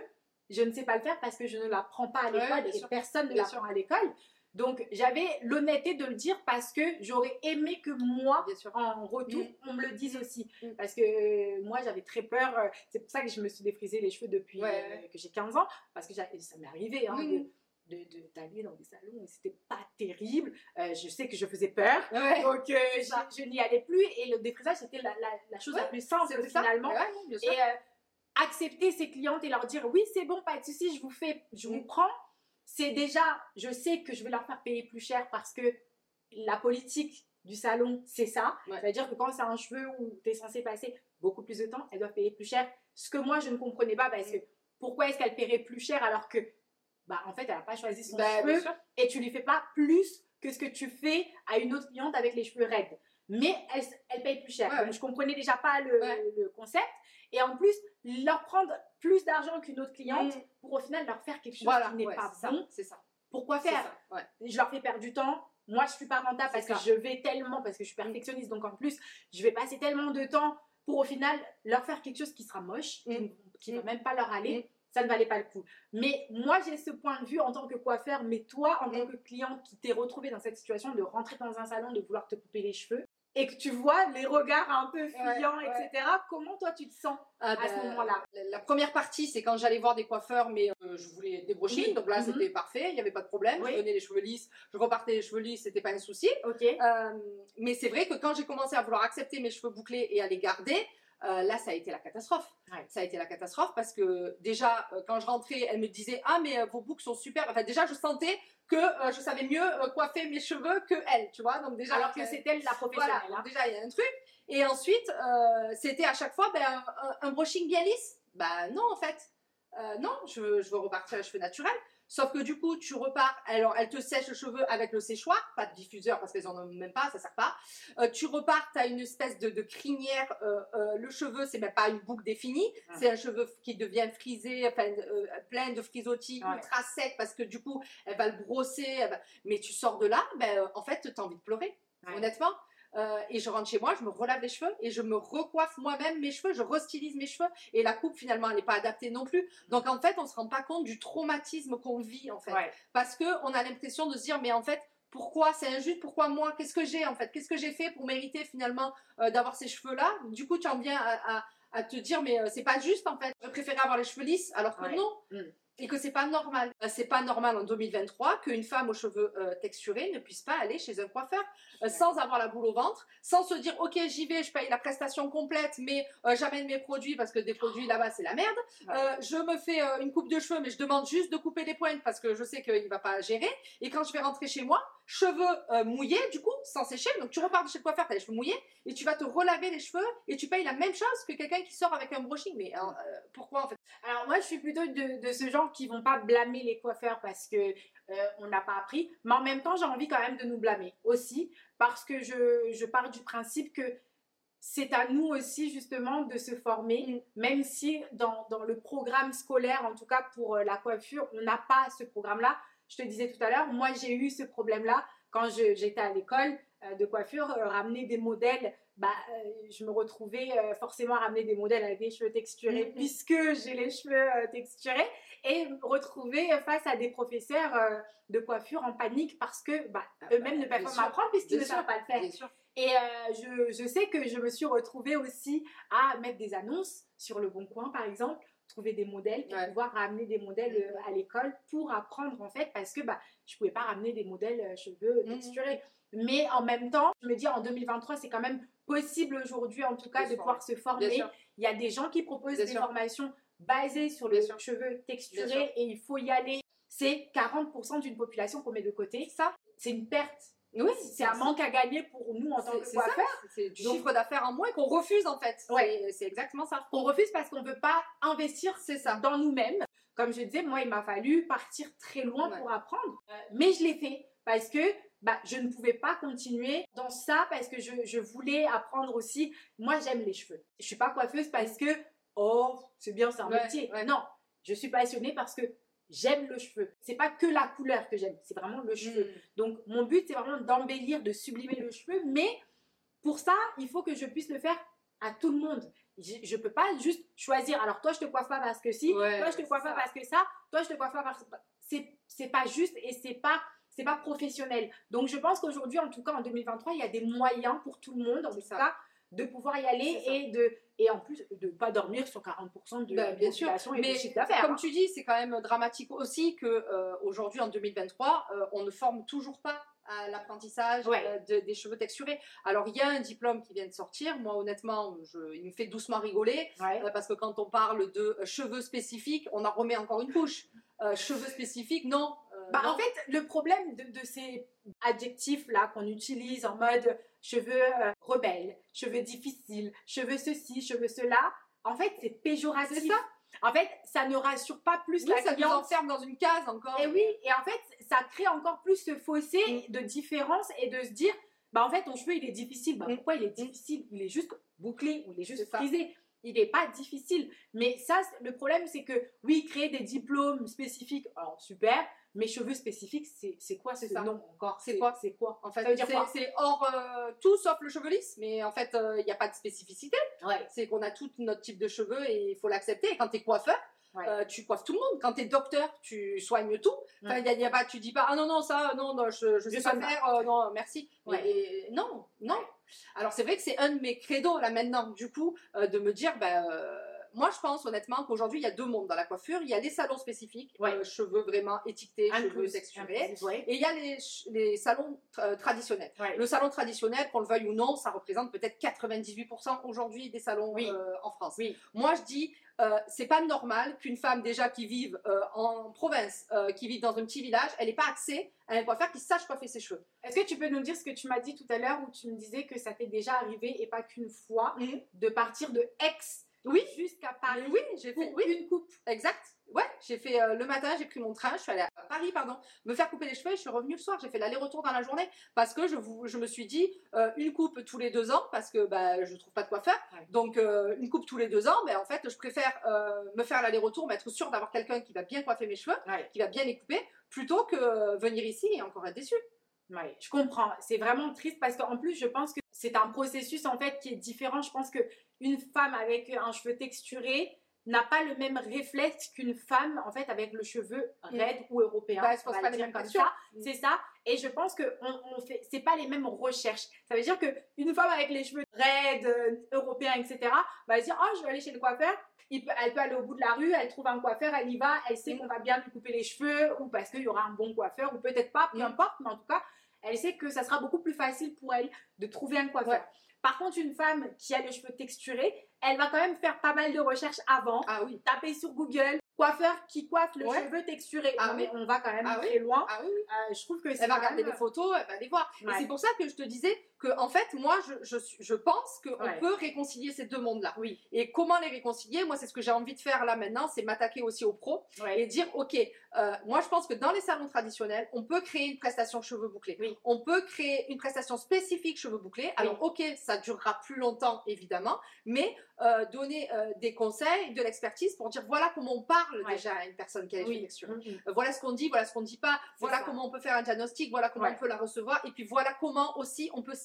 A: je ne sais pas le faire parce que je ne l'apprends pas à l'école et personne ne l'apprend à l'école. Donc j'avais l'honnêteté de le dire parce que j'aurais aimé que moi, en retour, mm. on me le dise aussi. Mm. Parce que euh, moi j'avais très peur. Euh, c'est pour ça que je me suis défrisé les cheveux depuis euh, que j'ai 15 ans. Parce que ça m'est arrivé hein, de d'aller dans des salons et c'était pas terrible. je sais que je faisais peur, donc je, n'y allais plus et le défrisage c'était la, la, chose la plus simple finalement. et accepter ses clientes et leur dire oui c'est bon pas de souci je vous fais je vous mm. prends c'est déjà, je sais que je vais leur faire payer plus cher parce que la politique du salon, c'est ça. C'est-à-dire que quand c'est un cheveu où tu es censé passer beaucoup plus de temps, elles doivent payer plus cher. Ce que moi, je ne comprenais pas parce que pourquoi est-ce qu'elle paierait plus cher alors que, bah, en fait, elle n'a pas choisi son bah, cheveu et tu lui fais pas plus que ce que tu fais à une autre cliente avec les cheveux raides. Mais elle, elle paye plus cher. Donc, je comprenais déjà pas le, le concept. Et en plus, leur prendre plus d'argent qu'une autre cliente mm. pour au final leur faire quelque chose qui n'est pas bon.
B: C'est ça.
A: Pourquoi faire Je leur fais perdre du temps. Moi, je suis pas rentable parce que je vais tellement, parce que je suis mm. perfectionniste, donc en plus, je vais passer tellement de temps pour au final leur faire quelque chose qui sera moche, qui ne mm. va même pas leur aller. Ça ne valait pas le coup. Mais moi, j'ai ce point de vue en tant que coiffeur, mais toi, en tant que client qui t'es retrouvé dans cette situation de rentrer dans un salon, de vouloir te couper les cheveux, et que tu vois les regards un peu fuyants, etc. Comment toi tu te sens ah à ce ben, moment-là?
B: la, première partie, c'est quand j'allais voir des coiffeurs, mais euh, je voulais des brochines, donc là mhm. c'était parfait, il n'y avait pas de problème. Je donnais les cheveux lisses, je repartais les cheveux lisses, c'était pas un souci. Euh, mais c'est vrai que quand j'ai commencé à vouloir accepter mes cheveux bouclés et à les garder, euh, là, ça a été la catastrophe. Ça a été la catastrophe parce que déjà, quand je rentrais, elle me disait Ah, mais vos boucles sont super. Enfin, déjà, je sentais que euh, je savais mieux euh, coiffer mes cheveux que elle, tu vois. Donc déjà,
A: alors que c'était elle la professionnelle.
B: Voilà, hein. déjà il y a un truc. Et ensuite, euh, c'était à chaque fois ben, un, un, brushing bien lisse. Bah non en fait, non, je, je veux repartir les cheveux naturels. Sauf que du coup, tu repars, alors elle te sèche le cheveu avec le séchoir, pas de diffuseur parce qu'elles en ont même pas, ça sert pas. Euh, tu repars, tu as une espèce de, crinière, euh, euh, le cheveu, c'est même pas une boucle définie, ah. c'est un cheveu qui devient frisé, enfin, plein de frisottis, ultra sec parce que du coup, elle va le brosser, mais tu sors de là, ben, en fait, tu as envie de pleurer, honnêtement. Euh, et je rentre chez moi, je me relave les cheveux et je me recoiffe moi-même mes cheveux, je restylise mes cheveux et la coupe finalement elle n'est pas adaptée non plus. Donc en fait on se rend pas compte du traumatisme qu'on vit en fait, parce que on a l'impression de se dire mais en fait pourquoi c'est injuste, pourquoi moi, qu'est-ce que j'ai en fait, qu'est-ce que j'ai fait pour mériter finalement euh, d'avoir ces cheveux là. Du coup tu en viens à, te dire mais euh, c'est pas juste en fait, je préférais avoir les cheveux lisses alors que non. Mm et que c'est pas normal. Euh, c'est pas normal en 2023 qu'une femme aux cheveux euh, texturés ne puisse pas aller chez un coiffeur euh, sans avoir la boule au ventre, sans se dire ok j'y vais, je paye la prestation complète, mais j'amène mes produits parce que des produits là-bas c'est la merde. je me fais une coupe de cheveux, mais je demande juste de couper les pointes parce que je sais qu'il va pas gérer. Et quand je vais rentrer chez moi, cheveux mouillés du coup, sans sécher, donc tu repars de chez le coiffeur, as les cheveux mouillés et tu vas te relaver les cheveux et tu payes la même chose que quelqu'un qui sort avec un brushing. Mais pourquoi en fait?
A: Alors moi je suis plutôt de, de ce genre qui vont pas blâmer les coiffeurs parce que euh, on n'a pas appris, mais en même temps j'ai envie quand même de nous blâmer aussi parce que je, je pars du principe que c'est à nous aussi justement de se former, mm. même si dans, dans, le programme scolaire, en tout cas pour euh, la coiffure, on n'a pas ce programme-là. Je te disais tout à l'heure, moi j'ai eu ce problème-là quand j'étais à l'école euh, de coiffure, ramener des modèles bah, euh, je me retrouvais euh, forcément à ramener des modèles avec des cheveux texturés puisque j'ai les cheveux euh, texturés et me retrouver face à des professeurs de coiffure en panique parce que bah, ah, eux-mêmes ne peuvent pas m'apprendre puisqu'ils ne savent pas le faire. Et je, je, sais que je me suis retrouvée aussi à mettre des annonces sur le Bon Coin par exemple trouver des modèles pour pouvoir ramener des modèles mm-hmm. à l'école pour apprendre en fait parce que bah je pouvais pas ramener des modèles cheveux mm-hmm. texturés mais en même temps je me dis en 2023 c'est quand même possible aujourd'hui, en tout cas, de pouvoir se former. Il y a des gens qui proposent des formations basées sur les cheveux texturés et il faut y aller. C'est 40% d'une population qu'on met de côté. Ça, c'est une perte
B: Oui,
A: c'est un manque à gagner pour nous en tant que coiffeurs.
B: C'est du chiffre d'affaires en moins qu'on refuse en fait.
A: Ouais.
B: C'est- exactement ça.
A: On refuse parce qu'on ne veut pas investir
B: C'est ça.
A: dans nous-mêmes. Comme je disais, moi, il m'a fallu partir très loin
B: Ouais.
A: pour apprendre. Euh, mais je l'ai fait parce que bah, je ne pouvais pas continuer dans ça parce que je, je voulais apprendre aussi. Moi, j'aime les cheveux. Je suis pas coiffeuse parce que, oh, c'est bien, c'est un
B: Ouais,
A: métier. Non, je suis passionnée parce que j'aime le cheveu. C'est pas que la couleur que j'aime, c'est vraiment le cheveu.
B: Mm.
A: Donc, mon but, c'est vraiment d'embellir, de sublimer le cheveu. Mais pour ça, il faut que je puisse le faire à tout le monde. Je ne peux pas juste choisir. Alors, toi, je te coiffe pas parce que si.
B: Ouais,
A: toi, je te coiffe pas parce que ça. Toi, je te coiffe pas parce que. C'est, c'est pas juste et c'est pas. C'est pas professionnel. Donc, je pense qu'aujourd'hui, en tout cas en 2023, il y a des moyens pour tout le monde, en tout cas, de pouvoir y aller et de et en plus de pas dormir sur 40% de
B: Bah, bien sûr.
A: et
B: Mais
A: de chiffre d'affaires.
B: Comme
A: hein.
B: tu dis, c'est quand même dramatique aussi que euh, aujourd'hui en 2023, euh, on ne forme toujours pas à l'apprentissage
A: Ouais.
B: euh, de- des cheveux texturés. Alors il y a un diplôme qui vient de sortir. Moi honnêtement, je- il me fait doucement rigoler
A: Ouais.
B: parce que quand on parle de cheveux spécifiques, on en remet encore une couche. Cheveux spécifiques, non.
A: Bah, en fait, le problème de, de ces adjectifs-là qu'on utilise en mode cheveux euh, rebelles, cheveux difficiles, cheveux ceci, cheveux cela, en fait, c'est péjoratif.
B: C'est ça.
A: En fait, ça ne rassure pas plus
B: Oui,
A: la
B: ça nous
A: cliente.
B: enferme dans une case encore.
A: Et oui, et en fait, ça crée encore plus ce fossé
B: Mm.
A: de différence et de se dire, bah en fait, ton cheveu, il est difficile. Bah
B: Mm.
A: pourquoi il est difficile? Il est juste bouclé ou il est juste
B: C'est ça.
A: frisé. Il n'est pas difficile. Mais ça, le problème, c'est que oui, créer des diplômes spécifiques, alors super, mais cheveux spécifiques, c'est c'est quoi
B: C'est
A: ce
B: ça.
A: nom encore?
B: C'est quoi?
A: C'est quoi?
B: En fait, c'est hors euh, tout sauf le cheveu lisse, mais en fait, euh, il n'y a pas de spécificité.
A: Ouais.
B: c'est qu'on a tout notre type de cheveux et il faut l'accepter. Et quand tu es coiffeur,
A: Ouais.
B: euh, tu coiffes tout le monde. Quand tu es docteur, tu soignes tout. Enfin,
A: Ouais.
B: y a, y a pas, tu dis pas, ah non, non, ça, non, non je, je sais pas faire, euh, non, merci.
A: Ouais.
B: Et, non, non. Alors, c'est vrai que c'est un de mes credos là maintenant, du coup, euh, de me dire, ben. Euh, moi, je pense honnêtement qu'aujourd'hui, il y a deux mondes dans la coiffure. Il y a les salons spécifiques,
A: Ouais.
B: euh, cheveux vraiment étiquetés, cheveux texturés.
A: ouais.
B: Et il y a les, salons tra- traditionnels.
A: Ouais.
B: Le salon traditionnel, qu'on le veuille ou non, ça représente peut-être 98% aujourd'hui des salons
A: Oui.
B: euh, en France.
A: Oui.
B: Moi, je dis, euh, c'est pas normal qu'une femme déjà qui vive euh, en province, euh, qui vive dans un petit village, elle n'ait pas accès à un coiffeur qui sache coiffer ses cheveux.
A: Est-ce que tu peux nous dire ce que tu m'as dit tout à l'heure où tu me disais que ça t'est déjà arrivé et pas qu'une fois de partir de Aix
B: Oui.
A: jusqu'à Paris
B: Mais oui, j'ai fait, oui,
A: une coupe
B: exact. Ouais, j'ai fait euh, le matin, j'ai pris mon train, je suis allée à Paris, pardon, me faire couper les cheveux et je suis revenue le soir. J'ai fait l'aller-retour dans la journée parce que je, vous, je me suis dit euh, une coupe tous les deux ans parce que bah, je trouve pas de coiffeur.
A: Ouais.
B: Donc euh, une coupe tous les deux ans, mais en fait, je préfère me faire l'aller-retour, m'être sûre d'avoir quelqu'un qui va bien coiffer mes cheveux,
A: Ouais.
B: qui va bien les couper, plutôt que venir ici et encore être déçue.
A: Ouais, je comprends. C'est vraiment triste parce qu'en plus, je pense que c'est un processus en fait qui est différent. Je pense que une femme avec un cheveu texturé n'a pas le même réflexe qu'une femme en fait avec le cheveu raide ou européen.
B: Bah, elle se
A: on
B: pose
A: va
B: pas
A: dire comme ça. C'est ça. Et je pense que on, on fait, c'est pas les mêmes recherches. Ça veut dire que une femme avec les cheveux raides, euh, européens, etc. va se dire oh je vais aller chez le coiffeur. Il peut- elle peut aller au bout de la rue, elle trouve un coiffeur, elle y va, elle sait
B: Mm.
A: qu'on va bien lui couper les cheveux ou parce qu'il y aura un bon coiffeur ou peut-être pas, peu
B: Mm.
A: importe. Mais en tout cas, elle sait que ça sera beaucoup plus facile pour elle de trouver un coiffeur.
B: Ouais.
A: Par contre, une femme qui a les cheveux texturés, elle va quand même faire pas mal de recherches avant,
B: Ah oui.
A: taper sur Google coiffeur qui coiffe le
B: Ouais.
A: cheveu texturé.
B: Ah
A: Non, mais on va quand même
B: Ah oui.
A: très loin.
B: Ah oui.
A: Euh, je trouve que c'est
B: Elle va regarder des photos, elle va les voir.
A: Ouais.
B: Et c'est pour ça que je te disais que, en fait, moi, je, je, suis- je pense qu'on
A: Ouais.
B: peut réconcilier ces deux mondes-là.
A: Oui.
B: Et comment les réconcilier? Moi, c'est ce que j'ai envie de faire là maintenant, c'est m'attaquer aussi aux pros
A: Ouais.
B: et dire, ok, euh, moi, je pense que dans les salons traditionnels, on peut créer une prestation cheveux bouclés.
A: Oui.
B: On peut créer une prestation spécifique cheveux bouclés. Alors, ok, ça durera plus longtemps, évidemment, mais euh, donner euh, des conseils, de l'expertise pour dire, voilà comment on parle
A: Ouais.
B: déjà à une personne qui a
A: Oui.
B: texturés.
A: Mhm.
B: Euh, voilà ce qu'on dit, voilà ce qu'on ne dit pas, voilà
A: ça.
B: comment on peut faire un diagnostic, voilà comment on peut la recevoir, et puis voilà comment aussi on peut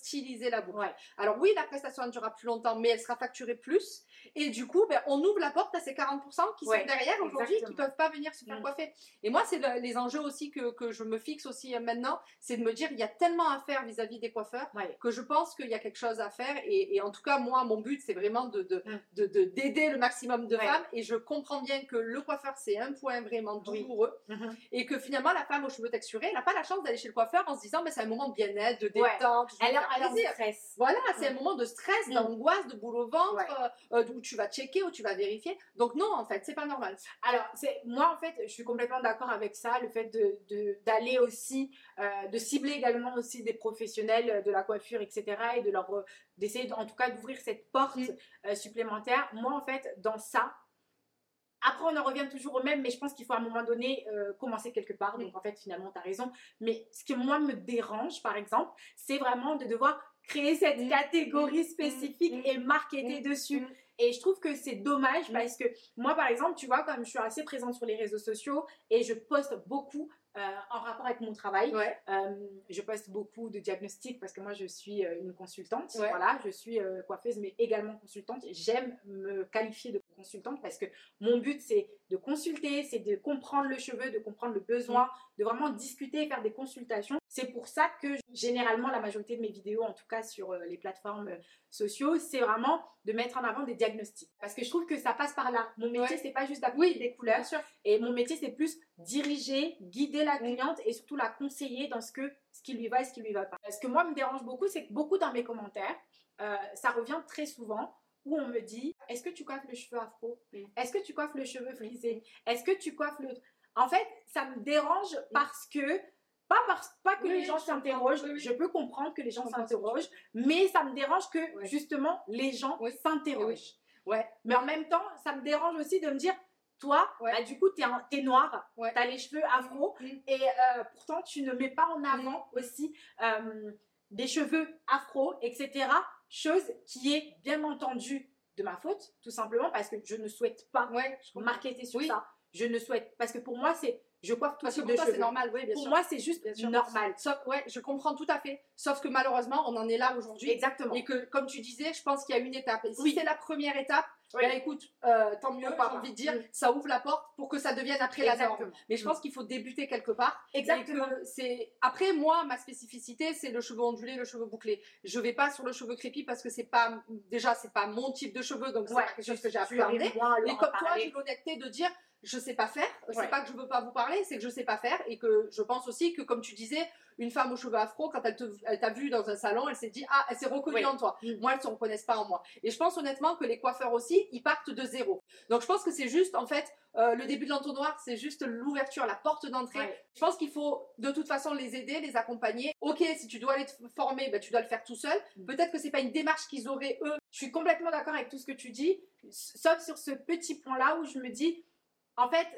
B: la boucle.
A: Ouais.
B: Alors oui, la prestation elle durera plus longtemps, mais elle sera facturée plus, et du coup, ben, on ouvre la porte à ces 40% qui
A: Ouais,
B: sont derrière aujourd'hui, qui
A: exactement.
B: peuvent pas venir se faire
A: Mm.
B: coiffer. Et moi, c'est le- les enjeux aussi que, que je me fixe aussi euh, maintenant, c'est de me dire, il y a tellement à faire vis-à-vis des coiffeurs,
A: Ouais.
B: que je pense qu'il y a quelque chose à faire, et, et en tout cas, moi, mon but, c'est vraiment de, de,
A: Mm.
B: de- de- d'aider le maximum de femmes, et je comprends bien que le coiffeur, c'est un point vraiment
A: Oui.
B: douloureux.
A: Mhm.
B: Et que finalement, la femme aux cheveux texturés, elle n'a pas la chance d'aller chez le coiffeur en se disant, mais c'est un moment de bien-être, de détente.
A: Elle
B: me plaisir.
A: stress.
B: Voilà, c'est un moment de stress,
A: Mm.
B: d'angoisse, de boule au ventre,
A: Ouais.
B: euh, où tu vas checker, où tu vas vérifier. Donc non, en fait, c'est pas normal.
A: Alors, c'est moi en fait, je suis complètement d'accord avec ça, le fait de- d'aller aussi, euh, de cibler également aussi des professionnels de la coiffure, etc. et de leur euh, d'essayer en tout cas d'ouvrir cette porte
B: Mm.
A: euh, supplémentaire. Moi en fait, dans ça. Après, on en revient toujours au même, mais je pense qu'il faut à un moment donné euh, commencer quelque part.
B: Mm.
A: Donc, en fait, finalement, tu as raison. Mais ce qui, moi, me dérange, par exemple, c'est vraiment de devoir créer cette
B: Mm.
A: catégorie spécifique
B: Mm.
A: et marketer
B: Mm.
A: dessus.
B: Mm.
A: Et je trouve que c'est dommage
B: Mm.
A: parce que moi, par exemple, tu vois, comme je suis assez présente sur les réseaux sociaux et je poste beaucoup euh, en rapport avec mon travail,
B: Ouais.
A: euh, je poste beaucoup de diagnostics parce que moi, je suis une consultante.
B: Ouais.
A: Voilà, je suis euh, coiffeuse, mais également consultante. J'aime me qualifier de consultante parce que mon but, c'est de consulter, c'est de comprendre le cheveu, de comprendre le besoin, de vraiment discuter et faire des consultations. C'est pour ça que généralement, la majorité de mes vidéos, en tout cas sur euh, les plateformes euh, sociaux, c'est vraiment de mettre en avant des diagnostics. Parce que je trouve que ça passe par là. Mon métier,
B: Ouais.
A: c'est pas juste d'appliquer des couleurs. Et mon métier, c'est plus diriger, guider la cliente et surtout la conseiller dans ce, que, ce qui lui va et ce qui lui va pas. Ce que moi me dérange beaucoup, c'est que beaucoup dans mes commentaires, euh, ça revient très souvent où on me dit Est-ce que tu coiffes le cheveu afro?
B: Mm.
A: Est-ce que tu coiffes le cheveu frisé? Est-ce que tu coiffes le. En fait, ça me dérange parce que. Pas, parce, pas que
B: Oui,
A: les gens s'interrogent,
B: Oui, oui.
A: je peux comprendre que les gens
B: tu
A: s'interrogent, mais ça me dérange que justement les gens s'interrogent.
B: Ouais.
A: Mais en même temps, ça me dérange aussi de me dire, toi,
B: Ouais.
A: bah, du coup, t'es un- t'es noir,
B: Ouais.
A: t'as les cheveux afro,
B: Mm.
A: et euh, pourtant, tu ne mets pas en avant aussi euh, des cheveux afro, etc. Chose qui est bien entendu de ma faute, tout simplement parce que je ne souhaite pas
B: Ouais,
A: marketer sur
B: Oui.
A: ça. Je ne souhaite, parce que pour moi, c'est, je coiffe tout
B: Parce que pour
A: de
B: toi, c'est normal, oui, bien
A: Pour
B: sûr.
A: moi, c'est juste
B: sûr.
A: normal.
B: Sauf, ouais, je comprends tout à fait. Sauf que malheureusement, on en est là aujourd'hui.
A: Exactement.
B: Et que, comme tu disais, je pense qu'il y a une étape. Et si
A: Oui.
B: c'est la première étape,
A: Oui.
B: ben écoute, euh, tant mieux, j'ai envie de dire,
A: Mm.
B: ça ouvre la porte pour que ça devienne après la norme. Mais je pense qu'il faut débuter quelque part.
A: Exactement.
B: C'est après moi ma spécificité c'est le cheveu ondulé, le cheveu bouclé. Je vais pas sur le cheveu crépi parce que c'est pas déjà c'est pas mon type de cheveux donc c'est
A: Ouais,
B: pas quelque chose que j'ai appréhendé. Mais comme toi j'ai l'honnêteté de dire je sais pas faire.
A: Ouais.
B: C'est pas que je veux pas vous parler, c'est que je sais pas faire et que je pense aussi que comme tu disais une femme aux cheveux afro quand elle te elle t'a vu dans un salon elle s'est dit ah elle s'est reconnue
A: Oui.
B: en toi.
A: Mm.
B: Moi elles se reconnaissent pas en moi. Et je pense honnêtement que les coiffeurs aussi ils partent de zéro. Donc je pense que c'est juste en fait euh, le début de l'entonnoir, c'est juste l'ouverture, la porte d'entrée.
A: Ouais.
B: Je pense qu'il faut de toute façon les aider, les accompagner. Ok, si tu dois aller te former, ben, tu dois le faire tout seul.
A: Mm.
B: Peut-être que c'est pas une démarche qu'ils auraient eux.
A: Je suis complètement d'accord avec tout ce que tu dis, sauf sur ce petit point-là où je me dis, en fait,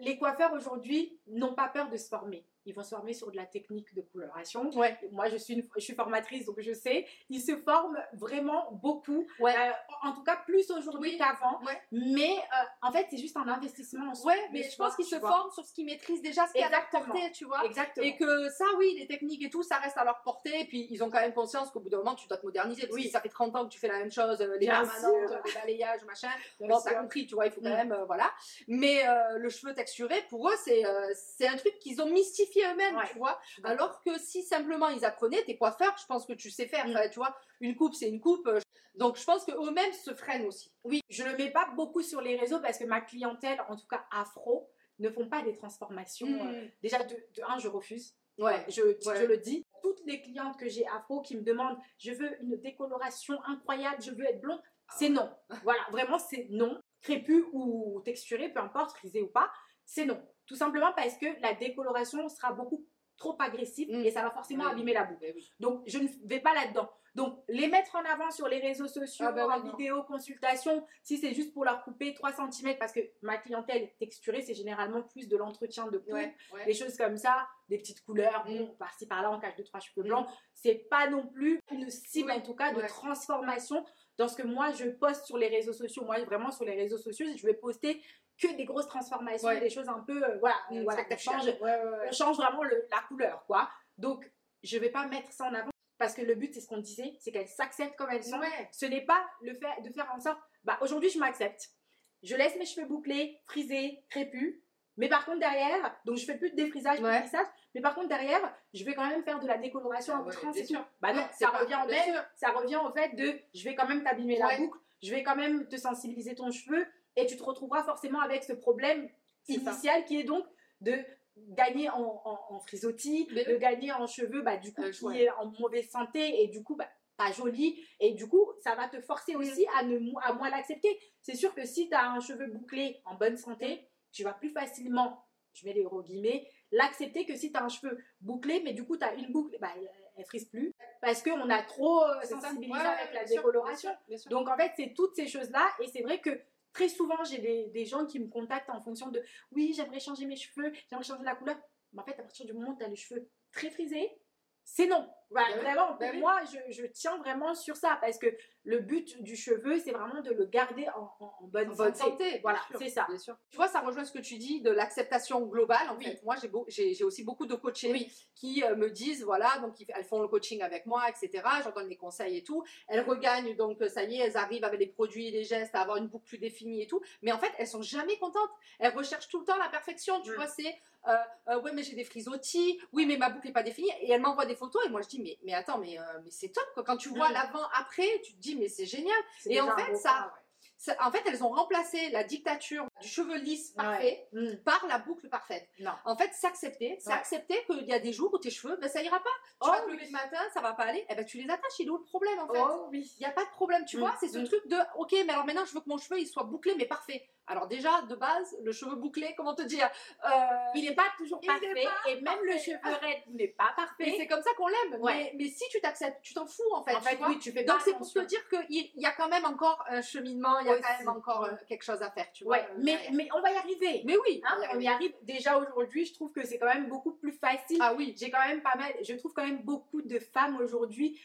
A: les coiffeurs aujourd'hui n'ont pas peur de se former. Ils vont se former sur de la technique de coloration.
B: Ouais.
A: Moi, je suis, une- je suis formatrice, donc je sais. Ils se forment vraiment beaucoup.
B: Ouais.
A: Euh, en tout cas, plus aujourd'hui
B: Oui.
A: qu'avant.
B: Ouais.
A: Mais euh, en fait, c'est juste un investissement en soi.
B: Ouais, mais je pense qu'ils se
A: vois.
B: forment sur ce qu'ils maîtrisent déjà, ce qui est à leur
A: Exactement.
B: portée, tu vois.
A: Exactement.
B: Et que ça, oui, les techniques et tout, ça reste à leur portée. Et puis, ils ont quand même conscience qu'au bout d'un moment, tu dois te moderniser. Parce
A: Oui.
B: que ça fait 30 ans que tu fais la même chose, euh, les
A: Bien
B: permanentes,
A: sûr.
B: les balayages, machin.
A: Bien
B: Bon, t'as compris, tu vois, il faut quand
A: Mm.
B: même, euh, voilà. Mais le cheveu texturé, pour eux, c'est c'est un truc qu'ils ont mystifié eux-mêmes,
A: Ouais.
B: tu vois. Alors que si simplement ils apprenaient, t'es coiffeur, je pense que tu sais faire.
A: Mm.
B: Enfin, tu vois, une coupe, c'est une coupe. euh, Donc, je pense qu'eux-mêmes se freinent aussi.
A: Oui, je le mets pas beaucoup sur les réseaux parce que ma clientèle, en tout cas afro, ne font pas des transformations. euh, Déjà, de, de un, je refuse.
B: Ouais.
A: Je,
B: Ouais.
A: je le dis. Toutes les clientes que j'ai afro qui me demandent je veux une décoloration incroyable, je veux être blonde, c'est non. Voilà, vraiment, c'est non. Crépu ou texturé, peu importe, frisé ou pas, c'est non. Tout simplement parce que la décoloration sera beaucoup trop agressive
B: Mm.
A: et ça va forcément abîmer la boucle.
B: Oui.
A: Donc, je ne vais pas là-dedans. Donc, les mettre en avant sur les réseaux sociaux,
B: Ah oui,
A: en vidéo, consultation, si c'est juste pour leur couper 3 cm, parce que ma clientèle texturée, c'est généralement plus de l'entretien de peau,
B: Ouais, ouais.
A: des choses comme ça, des petites couleurs,
B: Mm.
A: bon, par-ci par-là, en cache de trois cheveux
B: Mm.
A: blancs. C'est pas non plus une cible, en tout cas, de
B: ouais.
A: transformation dans ce que moi je poste sur les réseaux sociaux. Moi, vraiment, sur les réseaux sociaux, je vais poster que des grosses transformations,
B: Ouais.
A: des choses un peu, euh, voilà, voilà, on change,
B: Ouais, ouais, ouais.
A: on change vraiment le- la couleur, quoi. Donc, je vais pas mettre ça en avant parce que le but, c'est ce qu'on disait, c'est qu'elles s'acceptent comme elles sont.
B: Ouais.
A: Ce n'est pas le fait de faire en sorte, bah aujourd'hui, je m'accepte. Je laisse mes cheveux bouclés, frisés, crépus. Mais par contre, derrière, donc je fais plus de défrisage, plus de
B: Ouais.
A: lissage, mais par contre, derrière, je vais quand même faire de la décoloration
B: Ah ouais,
A: et tout.
B: sûr.
A: Bah non,
B: Ouais,
A: ça revient même, ça revient au fait de je vais quand même t'abîmer la
B: Ouais.
A: boucle, je vais quand même te sensibiliser ton cheveu, et tu te retrouveras forcément avec ce problème
B: ça.
A: initial qui est donc de gagner en, en, en frisottis,
B: Mais
A: de gagner en cheveux bah, du coup
B: Euh,
A: qui
B: ouais.
A: est en mauvaise santé et du coup bah, pas joli et du coup ça va te forcer aussi à, ne, à moins l'accepter. C'est sûr que si tu as un cheveu bouclé en bonne santé, tu vas plus facilement, je mets les gros guillemets, l'accepter que si tu as un cheveu bouclé mais du coup tu as une boucle, bah, elle, frise plus parce qu'on a trop euh, sensibilisé
B: Ouais,
A: avec la décoloration.
B: bien sûr, bien sûr.
A: Donc en fait, c'est toutes ces choses-là. Et c'est vrai que très souvent, j'ai des, gens qui me contactent en fonction de oui, j'aimerais changer mes cheveux, j'aimerais changer la couleur. Mais en fait, à partir du moment où tu as les cheveux très frisés, c'est non.
B: Bah oui,
A: vraiment,
B: oui.
A: moi, je, je tiens vraiment sur ça parce que le but du cheveu, c'est vraiment de le garder en, en- en bonne,
B: En
A: santé. Voilà, c'est ça.
B: bien sûr. Tu vois, ça rejoint ce que tu dis de l'acceptation globale. En
A: Oui.
B: fait, moi, j'ai beau- j'ai j'ai aussi beaucoup de coachés
A: Oui.
B: qui euh, me disent, voilà, donc elles font le coaching avec moi, etc. J'en donne des conseils et tout. Elles regagnent, donc euh, ça y est, elles arrivent avec les produits les gestes à avoir une boucle plus définie et tout. Mais en fait, elles sont jamais contentes. Elles recherchent tout le temps la perfection. Tu
A: Mm.
B: vois, c'est, euh, euh, ouais, mais j'ai des frisottis. Oui, mais ma boucle n'est pas définie. Et elles m'envoient des photos et moi je dis, mais, mais attends, mais, euh, mais c'est top. Quoi. Quand tu vois
A: Mm.
B: l'avant après, tu te dis, mais c'est génial. Et en fait, ça-
A: pas, ouais.
B: Ça- En fait, elles ont remplacé la dictature du cheveu lisse parfait
A: Mm.
B: par la boucle parfaite.
A: Non.
B: En fait, s'accepter, c'est
A: Ouais.
B: accepter qu'il y a des jours où tes cheveux, ben, ça ira pas. Tu
A: Oh
B: vas te
A: oui.
B: lever le matin, ça va pas aller, eh ben, tu les attaches, il est où le problème en fait?
A: Oh oui.
B: Il n'y a pas de problème, tu
A: Mm,
B: vois, c'est ce truc de, ok, mais alors maintenant je veux que mon cheveu il soit bouclé mais parfait. Alors déjà, de base, le cheveu bouclé, comment te dire euh,
A: Il n'est pas toujours parfait
B: pas
A: et même le cheveu raide n'est pas parfait.
B: c'est comme ça qu'on l'aime.
A: Ouais.
B: Mais, mais si tu t'acceptes, tu t'en fous en fait.
A: En
B: tu
A: fait,
B: vois.
A: oui, tu fais
B: Donc c'est pour te dire qu'il y a quand même encore un cheminement, il y a quand même encore euh, quelque chose à faire, tu vois.
A: Ouais,
B: euh,
A: mais, on va y arriver.
B: Mais oui,
A: Hein,
B: on y
A: on
B: arrive.
A: y arrive déjà aujourd'hui. Je trouve que c'est quand même beaucoup plus facile.
B: Ah oui,
A: J'ai quand même pas mal. Je trouve quand même beaucoup de femmes aujourd'hui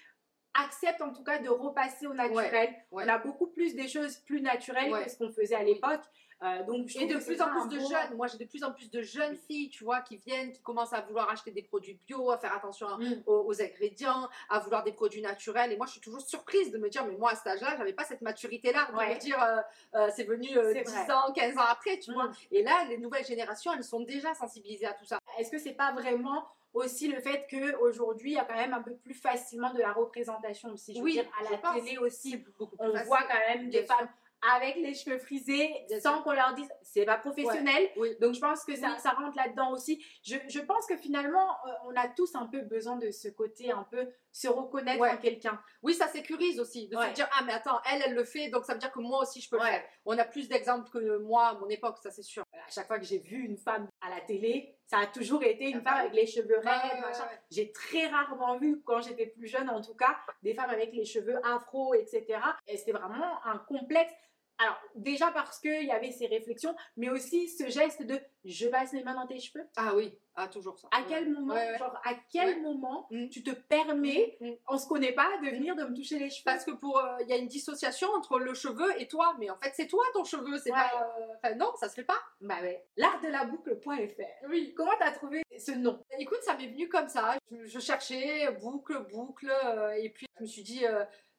A: acceptent en tout cas de repasser au naturel.
B: ouais.
A: On a beaucoup plus des choses plus naturelles
B: Ouais.
A: que ce qu'on faisait à l'époque. Euh, donc je
B: Et de plus en plus de
A: bon-
B: jeunes, moi j'ai de plus en plus de jeunes filles, tu vois, qui viennent, qui commencent à vouloir acheter des produits bio, à faire attention à-
A: Mm.
B: aux, aux ingrédients, à vouloir des produits naturels. Et moi je suis toujours surprise de me dire, mais moi à cet âge-là, j'avais pas cette maturité-là. De
A: Ouais.
B: me dire, euh, euh, c'est venu euh,
A: C'est
B: 10
A: vrai.
B: ans, 15 ans après, tu
A: Mm.
B: vois. Et là, les nouvelles générations, elles sont déjà sensibilisées à tout ça.
A: Est-ce que c'est pas vraiment aussi le fait qu'aujourd'hui il y a quand même un peu plus facilement de la représentation aussi Je veux
B: Oui,
A: dire, à la
B: pense.
A: télé aussi, on
B: facile.
A: voit quand même des
B: Bien sûr.
A: femmes avec les cheveux frisés
B: Bien
A: sans qu'on leur dise c'est pas professionnel.
B: Oui.
A: Donc je pense que ça,
B: Oui.
A: ça rentre là-dedans aussi. Je, je pense que finalement, euh, on a tous un peu besoin de ce côté un peu se reconnaître
B: Ouais.
A: en quelqu'un.
B: Oui, ça sécurise aussi, de
A: Ouais.
B: se dire, ah mais attends, elle, elle le fait, donc ça veut dire que moi aussi je peux le faire. On a plus d'exemples que moi à mon époque, ça c'est sûr.
A: À chaque fois que j'ai vu une femme à la télé, ça a toujours été une
B: Ah bah
A: femme
B: oui.
A: avec les cheveux raides, machin. J'ai très rarement vu, quand j'étais plus jeune en tout cas, des femmes avec les cheveux afro, etc. Et c'était vraiment un complexe. Alors, déjà parce qu'il y avait ces réflexions, mais aussi ce geste de je passe mes mains dans tes cheveux.
B: Ah oui, ah toujours ça.
A: À
B: Ouais.
A: quel moment,
B: Ouais, ouais.
A: genre, à quel moment
B: Mm.
A: tu te permets,
B: Mm.
A: on se connaît pas, de venir de me toucher les cheveux?
B: Parce que pour euh, il y a une dissociation entre le cheveu et toi, mais en fait c'est toi ton cheveu, c'est pas. euh, Enfin non, ça se fait pas.
A: Bah ouais. L'art de la boucle.fr.
B: Oui.
A: Comment t'as trouvé ce nom?
B: Écoute, ça m'est venu comme ça. Je, je cherchais boucle, boucle, euh, et puis je me suis dit,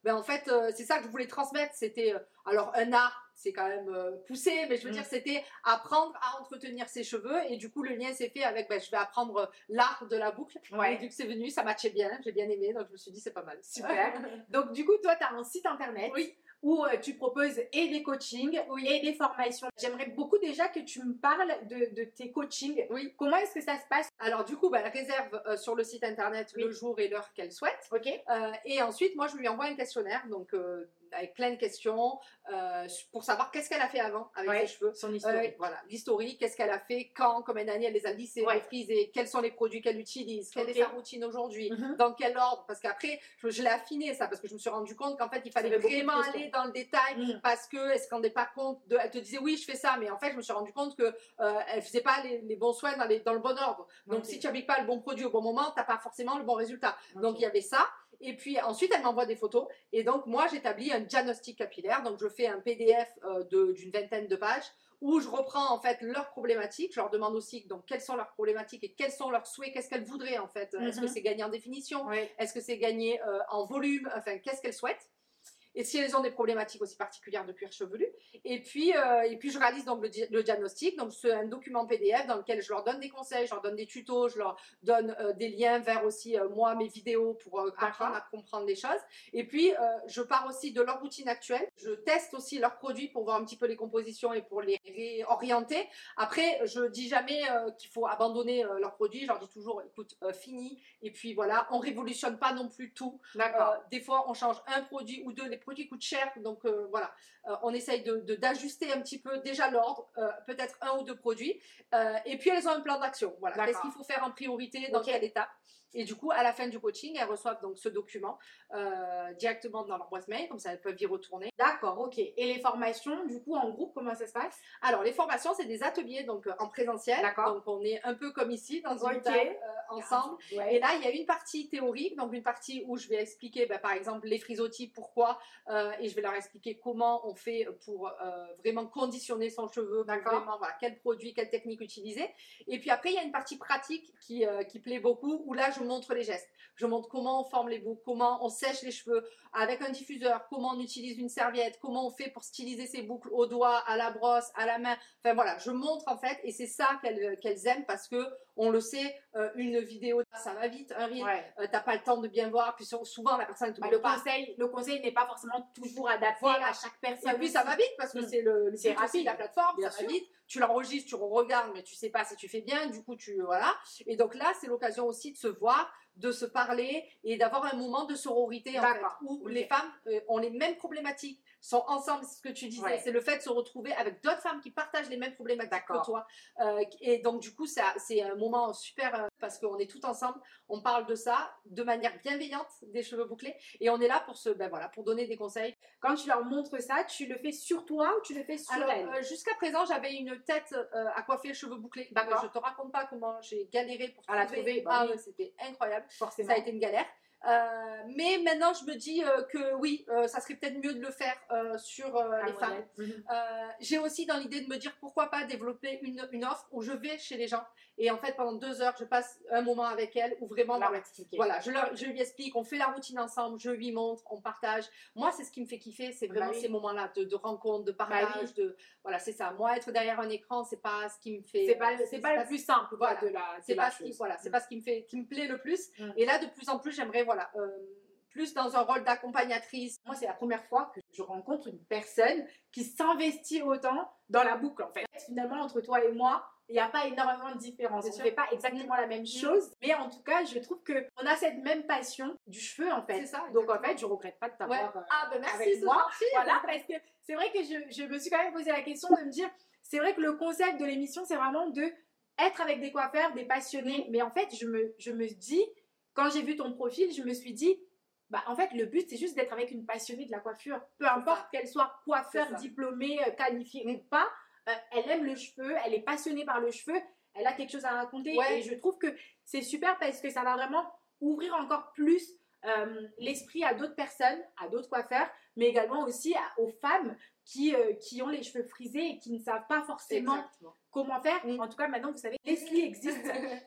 B: ben en fait euh, c'est ça que je voulais transmettre. C'était euh, alors un art. C'est quand même euh, poussé, mais je veux
A: Mm.
B: dire, c'était apprendre à entretenir ses cheveux. Et du coup, le lien s'est fait avec, ben, je vais apprendre euh, l'art de la boucle.
A: Ouais.
B: Et vu que c'est venu, ça matchait bien. J'ai bien aimé, donc je me suis dit, c'est pas mal.
A: Super. Donc du coup, toi, tu as un site internet
B: Oui.
A: Où euh, tu proposes et des coachings
B: Oui.
A: et des formations. J'aimerais beaucoup déjà que tu me parles de, de tes coachings.
B: Oui.
A: Comment est-ce que ça se passe?
B: Alors du coup, elle réserve euh, sur le site internet
A: Oui.
B: le jour et l'heure qu'elle souhaite.
A: Ok.
B: Euh, et ensuite, moi, je lui envoie un questionnaire, donc euh, avec plein de questions euh, pour savoir qu'est-ce qu'elle a fait avant avec
A: Ouais.
B: ses cheveux.
A: Son
B: Euh,
A: histoire.
B: voilà, l'historique, qu'est-ce qu'elle a fait, quand, combien d'années elle les a lissés,
A: Ouais.
B: frisés, quels sont les produits qu'elle utilise, quelle est sa routine aujourd'hui,
A: Mhm.
B: dans quel ordre, parce qu'après, je, je l'ai affiné ça, parce que je me suis rendu compte qu'en fait, il fallait vraiment aller dans le détail,
A: Mhm.
B: parce que elle se rendait pas compte, de, elle te disait oui, je fais ça, mais en fait, je me suis rendu compte que euh, elle faisait pas les, les bons soins dans, les- dans le bon ordre. Donc, si tu appliques pas le bon produit au bon moment, t'as pas forcément le bon résultat. Donc il y avait ça. Et puis ensuite, elle m'envoie des photos. Et donc moi, j'établis un diagnostic capillaire. Donc je fais un PDF euh, d'une vingtaine de pages où je reprends en fait leurs problématiques. Je leur demande aussi donc quelles sont leurs problématiques et quels sont leurs souhaits, qu'est-ce qu'elles voudraient en fait. Est-ce que
A: Mhm.
B: c'est gagné en définition? Est-ce que c'est gagné euh, en volume? Enfin, qu'est-ce qu'elles souhaitent? Et si elles ont des problématiques aussi particulières de cuir chevelu. Et puis, euh, et puis je réalise donc le, di- le diagnostic, donc c'est un document PDF dans lequel je leur donne des conseils, je leur donne des tutos, je leur donne euh, des liens vers aussi euh, moi mes vidéos pour apprendre à comprendre les choses. Et puis je pars aussi de leur routine actuelle, je teste aussi leurs produits pour voir un petit peu les compositions et pour les réorienter. Après, je dis jamais qu'il faut abandonner leurs produits, je leur dis toujours écoute, fini. Et puis voilà, on révolutionne pas non plus tout. Des fois, on change un produit ou deux. Produits coûtent cher, donc euh, voilà, Euh, on essaye de- de- d'ajuster un petit peu déjà l'ordre, euh, peut-être un ou deux produits. Et puis, elles ont un plan d'action. Voilà, qu'est-ce qu'il faut faire en priorité, dans
A: Ok.
B: quelle étape? Et du coup, à la fin du coaching, elles reçoivent donc ce document directement dans leur boîte mail, comme ça elles peuvent y retourner.
A: D'accord, ok. Et les formations, du coup, en groupe, comment ça se passe?
B: Alors, les formations, c'est des ateliers donc en présentiel.
A: D'accord.
B: Donc, on est un peu comme ici, dans une
A: Ok.
B: table euh, ensemble.
A: Ouais.
B: Et là, il y a une partie théorique, donc une partie où je vais expliquer, bah, par exemple, les frisottis, pourquoi, euh, et je vais leur expliquer comment on fait pour euh, vraiment conditionner son cheveu, vraiment, voilà, quel produit, quelle technique utiliser. Et puis après, il y a une partie pratique qui, euh, qui plaît beaucoup, où là, je montre les gestes. Je montre comment on forme les boucles, comment on sèche les cheveux avec un diffuseur, comment on utilise une serviette, comment on fait pour styliser ses boucles au doigt, à la brosse, à la main. Enfin voilà, je montre en fait, et c'est ça qu'elles qu'elles aiment parce que on le sait, euh, une vidéo, ça va vite, un reel,
A: Ouais.
B: euh, t'as pas le temps de bien voir, puis sou- souvent la personne ne te
A: Bah, le
B: pas.
A: conseil, le conseil n'est pas forcément toujours adapté
B: Voilà.
A: à chaque personne.
B: Et puis ça va vite parce que
A: Mm.
B: c'est le,
A: C'est rapide.
B: de la plateforme,
A: Bien
B: ça va
A: sûr.
B: vite. Tu l'enregistres, tu regardes, mais tu sais pas si tu fais bien. Du coup, tu voilà. Et donc là, c'est l'occasion aussi de se voir, de se parler et d'avoir un moment de sororité en fait, où les femmes euh, ont les mêmes problématiques, sont ensemble. C'est ce que tu disais,
A: Ouais.
B: c'est le fait de se retrouver avec d'autres femmes qui partagent les mêmes problématiques que toi. Euh, et donc du coup, ça, c'est un moment super euh, parce qu'on est tout ensemble. On parle de ça de manière bienveillante, des cheveux bouclés, et on est là pour se, ben voilà, pour donner des conseils.
A: Quand tu leur montres ça, tu le fais sur toi ou tu le fais sur
B: Alors,
A: elle
B: euh, jusqu'à présent, j'avais une tête euh, à coiffer cheveux bouclés.
A: D'accord.
B: Je te raconte pas comment j'ai galéré pour
A: À la trouver, bah
B: ah
A: oui.
B: ouais, c'était incroyable.
A: Forcément.
B: Ça a été une galère. Euh, mais maintenant, je me dis euh, que oui, euh, ça serait peut-être mieux de le faire sur les femmes.
A: Mhm.
B: J'ai aussi dans l'idée de me dire pourquoi pas développer une, une offre où je vais chez les gens et en fait pendant deux heures je passe un moment avec elles où vraiment
A: Leur
B: voilà, je, leur- je lui explique, on fait la routine ensemble, je lui montre, on partage. Moi, c'est ce qui me fait kiffer, c'est vraiment
A: Bah oui.
B: ces moments-là de, de rencontre, de partage,
A: Bah oui.
B: de voilà, c'est ça. Moi, être derrière un écran, c'est pas ce qui me fait.
A: C'est pas, c'est pas le plus simple
B: voilà.
A: de la,
B: c'est pas ce qui, voilà,
A: Mm.
B: pas ce qui me fait, qui me plaît le plus.
A: Mm.
B: Et là, de plus en plus, j'aimerais voilà. euh, plus dans un rôle d'accompagnatrice.
A: Moi, c'est la première fois que je rencontre une personne qui s'investit autant dans la boucle en fait. Finalement, entre toi et moi, il n'y a pas énormément de différence. On ne fait pas exactement la même chose, mais en tout cas, je trouve qu'on a cette même passion du cheveu en fait.
B: C'est ça,
A: Donc en fait, je regrette pas de
B: Ouais.
A: t'avoir euh,
B: Ah ben merci,
A: avec moi.
B: gentil.
A: Voilà, parce que c'est vrai que je, je me suis quand même posé la question de me dire, c'est vrai que le concept de l'émission, c'est vraiment de être avec des coiffeurs, des passionnés. Mais en fait, je me, je me dis, quand j'ai vu ton profil, je me suis dit, bah en fait, le but, c'est juste d'être avec une passionnée de la coiffure. Peu importe qu'elle soit coiffeur, diplômée, euh, qualifiée ou pas, euh, elle aime le cheveu, elle est passionnée par le cheveu, elle a quelque chose à raconter.
B: Ouais.
A: Et je trouve que c'est super parce que ça va vraiment ouvrir encore plus euh, l'esprit à d'autres personnes, à d'autres coiffeurs, mais également aussi à- aux femmes qui, euh, qui ont les cheveux frisés et qui ne savent pas forcément
B: Exactement.
A: comment faire.
B: Mm.
A: En tout cas, maintenant, vous savez, Leslie existe.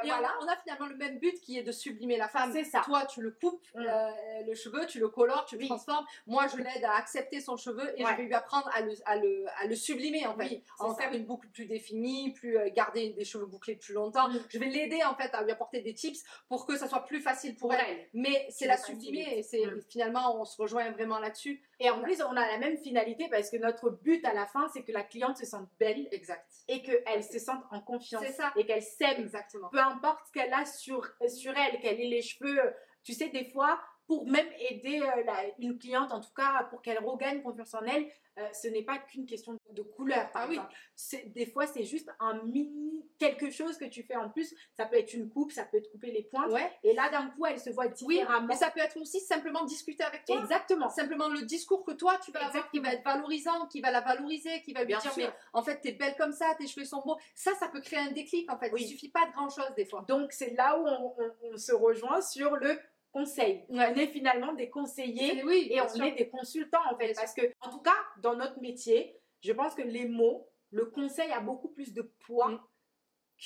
A: Euh,
B: Et
A: voilà.
B: on, a, on a finalement le même but qui est de sublimer la femme.
A: C'est ça.
B: Toi, tu le coupes,
A: Mm.
B: euh, le cheveu, tu le colores, tu le
A: Oui.
B: transformes. Moi, je l'aide à accepter son cheveu et
A: Ouais.
B: je vais lui apprendre à le, à le, à le sublimer en fait.
A: Oui,
B: à en faire une boucle plus définie, plus euh, garder des cheveux bouclés plus longtemps.
A: Mm.
B: Je vais l'aider en fait à lui apporter des tips pour que ça soit plus facile pour,
A: Pour
B: elle.
A: elle.
B: Mais c'est la sublimer et c'est finalement on se rejoint vraiment là-dessus.
A: Et en plus, on a la même finalité parce que notre but à la fin, c'est que la cliente se sente belle
B: Exact.
A: et qu'elle se sente en confiance
B: C'est ça.
A: et qu'elle s'aime.
B: Exactement.
A: Peu importe ce qu'elle a sur, sur elle, qu'elle ait les cheveux, euh, tu sais, des fois, pour même aider euh, la- une cliente, en tout cas, pour qu'elle regagne confiance en elle, euh, ce n'est pas qu'une question de couleur, par
B: Ah oui.
A: exemple. Des fois, c'est juste un mini quelque chose que tu fais en plus. Ça peut être une coupe, ça peut te couper les pointes.
B: Ouais.
A: Et là, d'un coup, elle se voit
B: Oui,
A: différemment.
B: mais ça peut être aussi simplement discuter avec toi.
A: Exactement.
B: Simplement le discours que toi tu vas avoir qui va être valorisant, qui va la valoriser, qui va lui
A: Bien
B: dire
A: sûr.
B: mais en fait t'es belle comme ça, tes cheveux sont beaux. Ça, ça peut créer un déclic en fait.
A: Oui.
B: Il suffit pas de grand chose des fois.
A: Donc, c'est là où on, on- on se rejoint sur le conseil.
B: Ouais.
A: On est finalement des conseillers
B: Et oui,
A: et
B: bien
A: on
B: sûr.
A: est des consultants en fait.
B: Bien
A: Parce que, en tout cas, dans notre métier, je pense que les mots, le conseil a beaucoup plus de poids
B: Mm.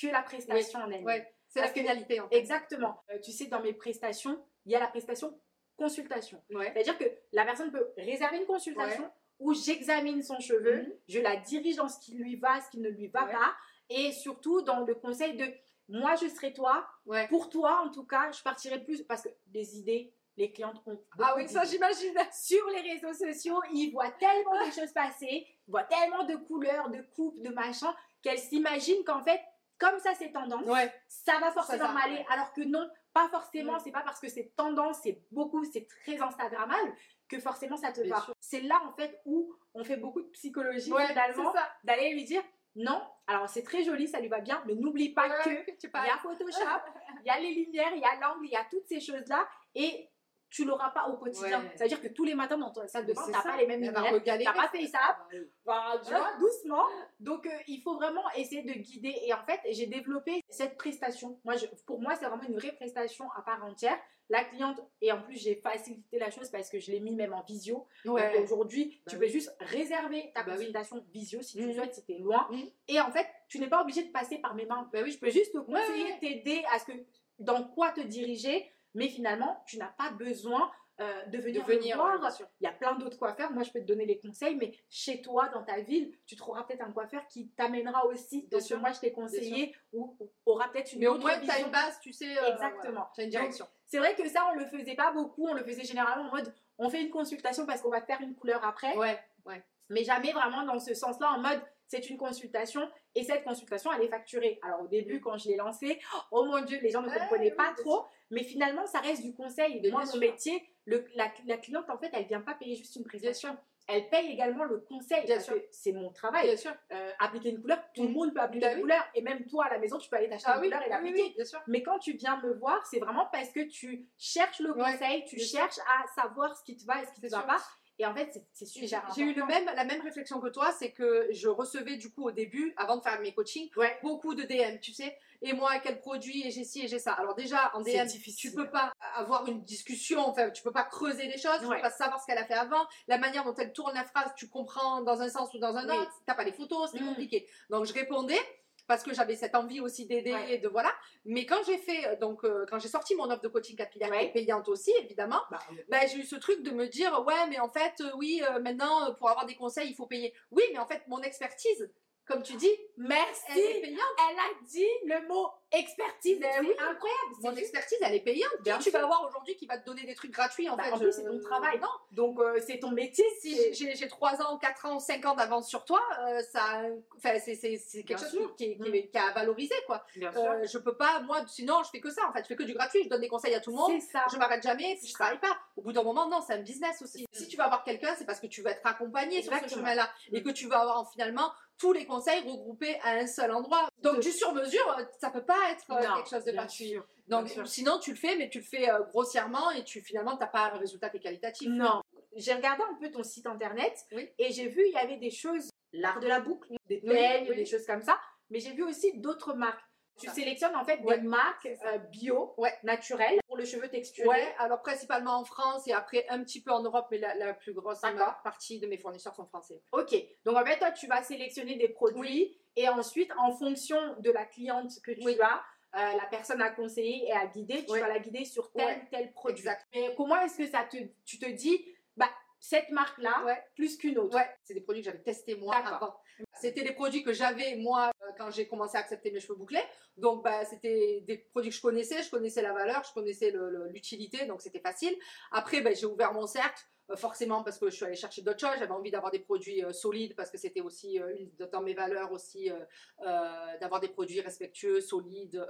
A: que la prestation en elle-même.
B: Ouais, c'est la finalité en fait.
A: Exactement. Euh, tu sais, dans mes prestations, il y a la prestation consultation.
B: Ouais.
A: C'est-à-dire que la personne peut réserver une consultation où j'examine son cheveu,
B: Mhm.
A: je la dirige dans ce qui lui va, ce qui ne lui va pas, et surtout dans le conseil de moi je serai toi,
B: Ouais.
A: pour toi en tout cas, je partirai plus parce que des idées, les clientes ont
B: Ah oui, ça j'imagine.
A: sur les réseaux sociaux, ils voient tellement de choses passer, ils voient tellement de couleurs, de coupes, de machins, qu'elles s'imaginent qu'en fait, comme ça c'est tendance,
B: Ouais.
A: ça va forcément
B: Ça, ouais.
A: Alors que non, pas forcément.
B: Mm.
A: C'est pas parce que c'est tendance, c'est beaucoup, c'est très Instagrammable que forcément ça te va. C'est là en fait où on fait beaucoup de psychologie finalement, d'aller lui dire non. Alors c'est très joli, ça lui va bien, mais n'oublie pas que
B: Ouais,
A: il y a Photoshop, il y a les lumières, il y a l'angle, il y a toutes ces choses-là. Et tu l'auras pas au quotidien.
B: Ouais.
A: C'est-à-dire que tous les matins dans ta salle de bain,
B: ça.
A: pas les mêmes
B: va
A: lumières.
B: regalérer.
A: T'as pas fait ça.
B: Ah.
A: Bah, tu vois, doucement. Donc, euh, il faut vraiment essayer de guider. Et en fait, j'ai développé cette prestation. Moi, je- pour moi, c'est vraiment une vraie prestation à part entière. La cliente, et en plus, j'ai facilité la chose parce que je l'ai mis même en visio. Donc,
B: Ouais.
A: aujourd'hui,
B: Bah
A: tu
B: oui.
A: peux juste réserver ta
B: Bah oui.
A: consultation visio si tu
B: Mhm.
A: souhaites, si tu es loin.
B: Mhm.
A: Et en fait, tu n'es pas obligé de passer par mes mains.
B: Bah oui,
A: Je peux juste te conseiller,
B: ouais.
A: t'aider à ce que dans quoi te diriger, mais finalement, tu n'as pas besoin euh, de
B: de
A: venir, voir.
B: ouais.
A: Il y a plein d'autres coiffeurs. Moi, je peux te donner les conseils, mais chez toi, dans ta ville, tu trouveras peut-être un coiffeur qui t'amènera aussi.
B: Bien
A: Donc,
B: sûr.
A: moi, je t'ai conseillé ou, ou aura peut-être une
B: Mais au moins, tu as une base, tu sais. euh,
A: Exactement.
B: Tu as une direction.
A: C'est vrai que ça, on le faisait pas beaucoup. On le faisait généralement en mode, on fait une consultation parce qu'on va te faire une couleur après,
B: Ouais, ouais.
A: mais jamais vraiment dans ce sens-là, en mode, c'est une consultation et cette consultation, elle est facturée. Alors, au début, quand je l'ai lancée, oh mon Dieu, les gens ne comprenaient pas trop, mais finalement, ça reste du conseil.
B: Mais
A: Moi, mon métier, le- la, la cliente, en fait, elle vient pas payer juste une prestation. Elle paye également le conseil.
B: Bien
A: parce
B: sûr.
A: C'est mon travail.
B: Bien sûr.
A: Euh, appliquer une couleur, tout le
B: Mhm.
A: monde peut appliquer
B: Bah
A: une
B: oui.
A: couleur. Et même toi, à la maison, tu peux aller t'acheter
B: Ah
A: une
B: oui,
A: couleur et l'appliquer.
B: oui, bien sûr.
A: Mais quand tu viens me voir, c'est vraiment parce que tu cherches le
B: Ouais,
A: conseil, tu
B: sûr.
A: cherches à savoir ce qui te va et ce qui ne te va
B: sûr.
A: pas. Et en fait, c'est- super
B: J'ai eu le même, la même réflexion que toi, c'est que je recevais du coup au début, avant de faire mes coachings,
A: Ouais.
B: beaucoup de DM, tu sais. Et moi, quel produit, et j'ai ci, et j'ai ça. Alors déjà, en DM,
A: difficile.
B: tu peux pas avoir une discussion, enfin, tu peux pas creuser les choses, tu
A: Ouais.
B: peux pas savoir ce qu'elle a fait avant, la manière dont elle tourne la phrase, tu comprends dans un sens ou dans un
A: Oui.
B: autre, t'as pas les photos, c'est
A: Mm.
B: compliqué. Donc je répondais parce que j'avais cette envie aussi d'aider
A: Ouais.
B: et de voilà. Mais quand j'ai fait, euh, donc euh, quand j'ai sorti mon offre de coaching capillaire,
A: Ouais.
B: payante aussi évidemment,
A: Bah,
B: ben, j'ai eu ce truc de me dire ouais mais en fait euh, oui euh, maintenant pour avoir des conseils il faut payer oui mais en fait mon expertise comme tu dis
A: Merci.
B: elle est payante
A: Elle a dit le mot expertise. C'est
B: oui.
A: incroyable.
B: mon expertise elle est payante
A: Bien
B: tu
A: sûr.
B: vas avoir aujourd'hui qui va te donner des trucs gratuits en
A: Bah,
B: fait
A: en plus, c'est ton travail.
B: non
A: Donc, euh, c'est ton métier.
B: si j'ai- j'ai j'ai 3 ans 4 ans 5 ans d'avance sur toi euh, ça c'est quelque
A: Bien
B: chose
A: sûr.
B: qui, qui,
A: Mm.
B: qui est à valoriser quoi
A: Bien
B: Euh, je peux pas moi sinon je fais que ça en fait je fais que du gratuit je donne des conseils à tout le monde
A: ça.
B: je m'arrête jamais, je
A: C'est
B: travaille pas. Au bout d'un moment, non, c'est un business aussi. Si tu vas avoir quelqu'un, c'est parce que tu vas être accompagné sur ce chemin-là et que tu vas avoir finalement tous les conseils regroupés à un seul endroit. Donc, du sur-mesure, euh, ça peut pas être euh,
A: Non,
B: quelque chose de particulier. Donc, sinon, tu le fais, mais tu le fais euh, grossièrement et tu finalement, t'as pas un résultat qui est qualitatif.
A: Non. J'ai regardé un peu ton site internet
B: Oui.
A: et j'ai vu il y avait des choses, l'art de la boucle, des
B: Oui,
A: peignes,
B: oui.
A: des choses comme ça. Mais j'ai vu aussi d'autres marques. Tu sélectionnes en fait
B: Ouais,
A: des marques euh, bio,
B: Ouais.
A: naturelles, pour le cheveu texturé.
B: Ouais, alors principalement en France et après un petit peu en Europe, mais la, la plus grosse partie de mes fournisseurs sont français.
A: Ok. Donc en fait, toi, tu vas sélectionner des produits et ensuite, en fonction de la cliente que tu
B: Oui.
A: as, euh, la personne à conseiller et à guider, tu vas la guider sur tel tel produit.
B: Exact.
A: Mais comment est-ce que ça te, tu te dis, bah, cette marque-là,
B: Ouais.
A: plus qu'une autre?
B: Ouais, c'est des produits que j'avais testés moi avant. C'était des produits que j'avais moi euh, quand j'ai commencé à accepter mes cheveux bouclés. Donc bah, c'était des produits que je connaissais, je connaissais la valeur, je connaissais l'utilité, donc c'était facile. Après bah, j'ai ouvert mon cercle. Euh, forcément parce que je suis allée chercher d'autres choses, j'avais envie d'avoir des produits euh, solides parce que c'était aussi euh, une de dans mes valeurs aussi d'avoir des produits respectueux, solides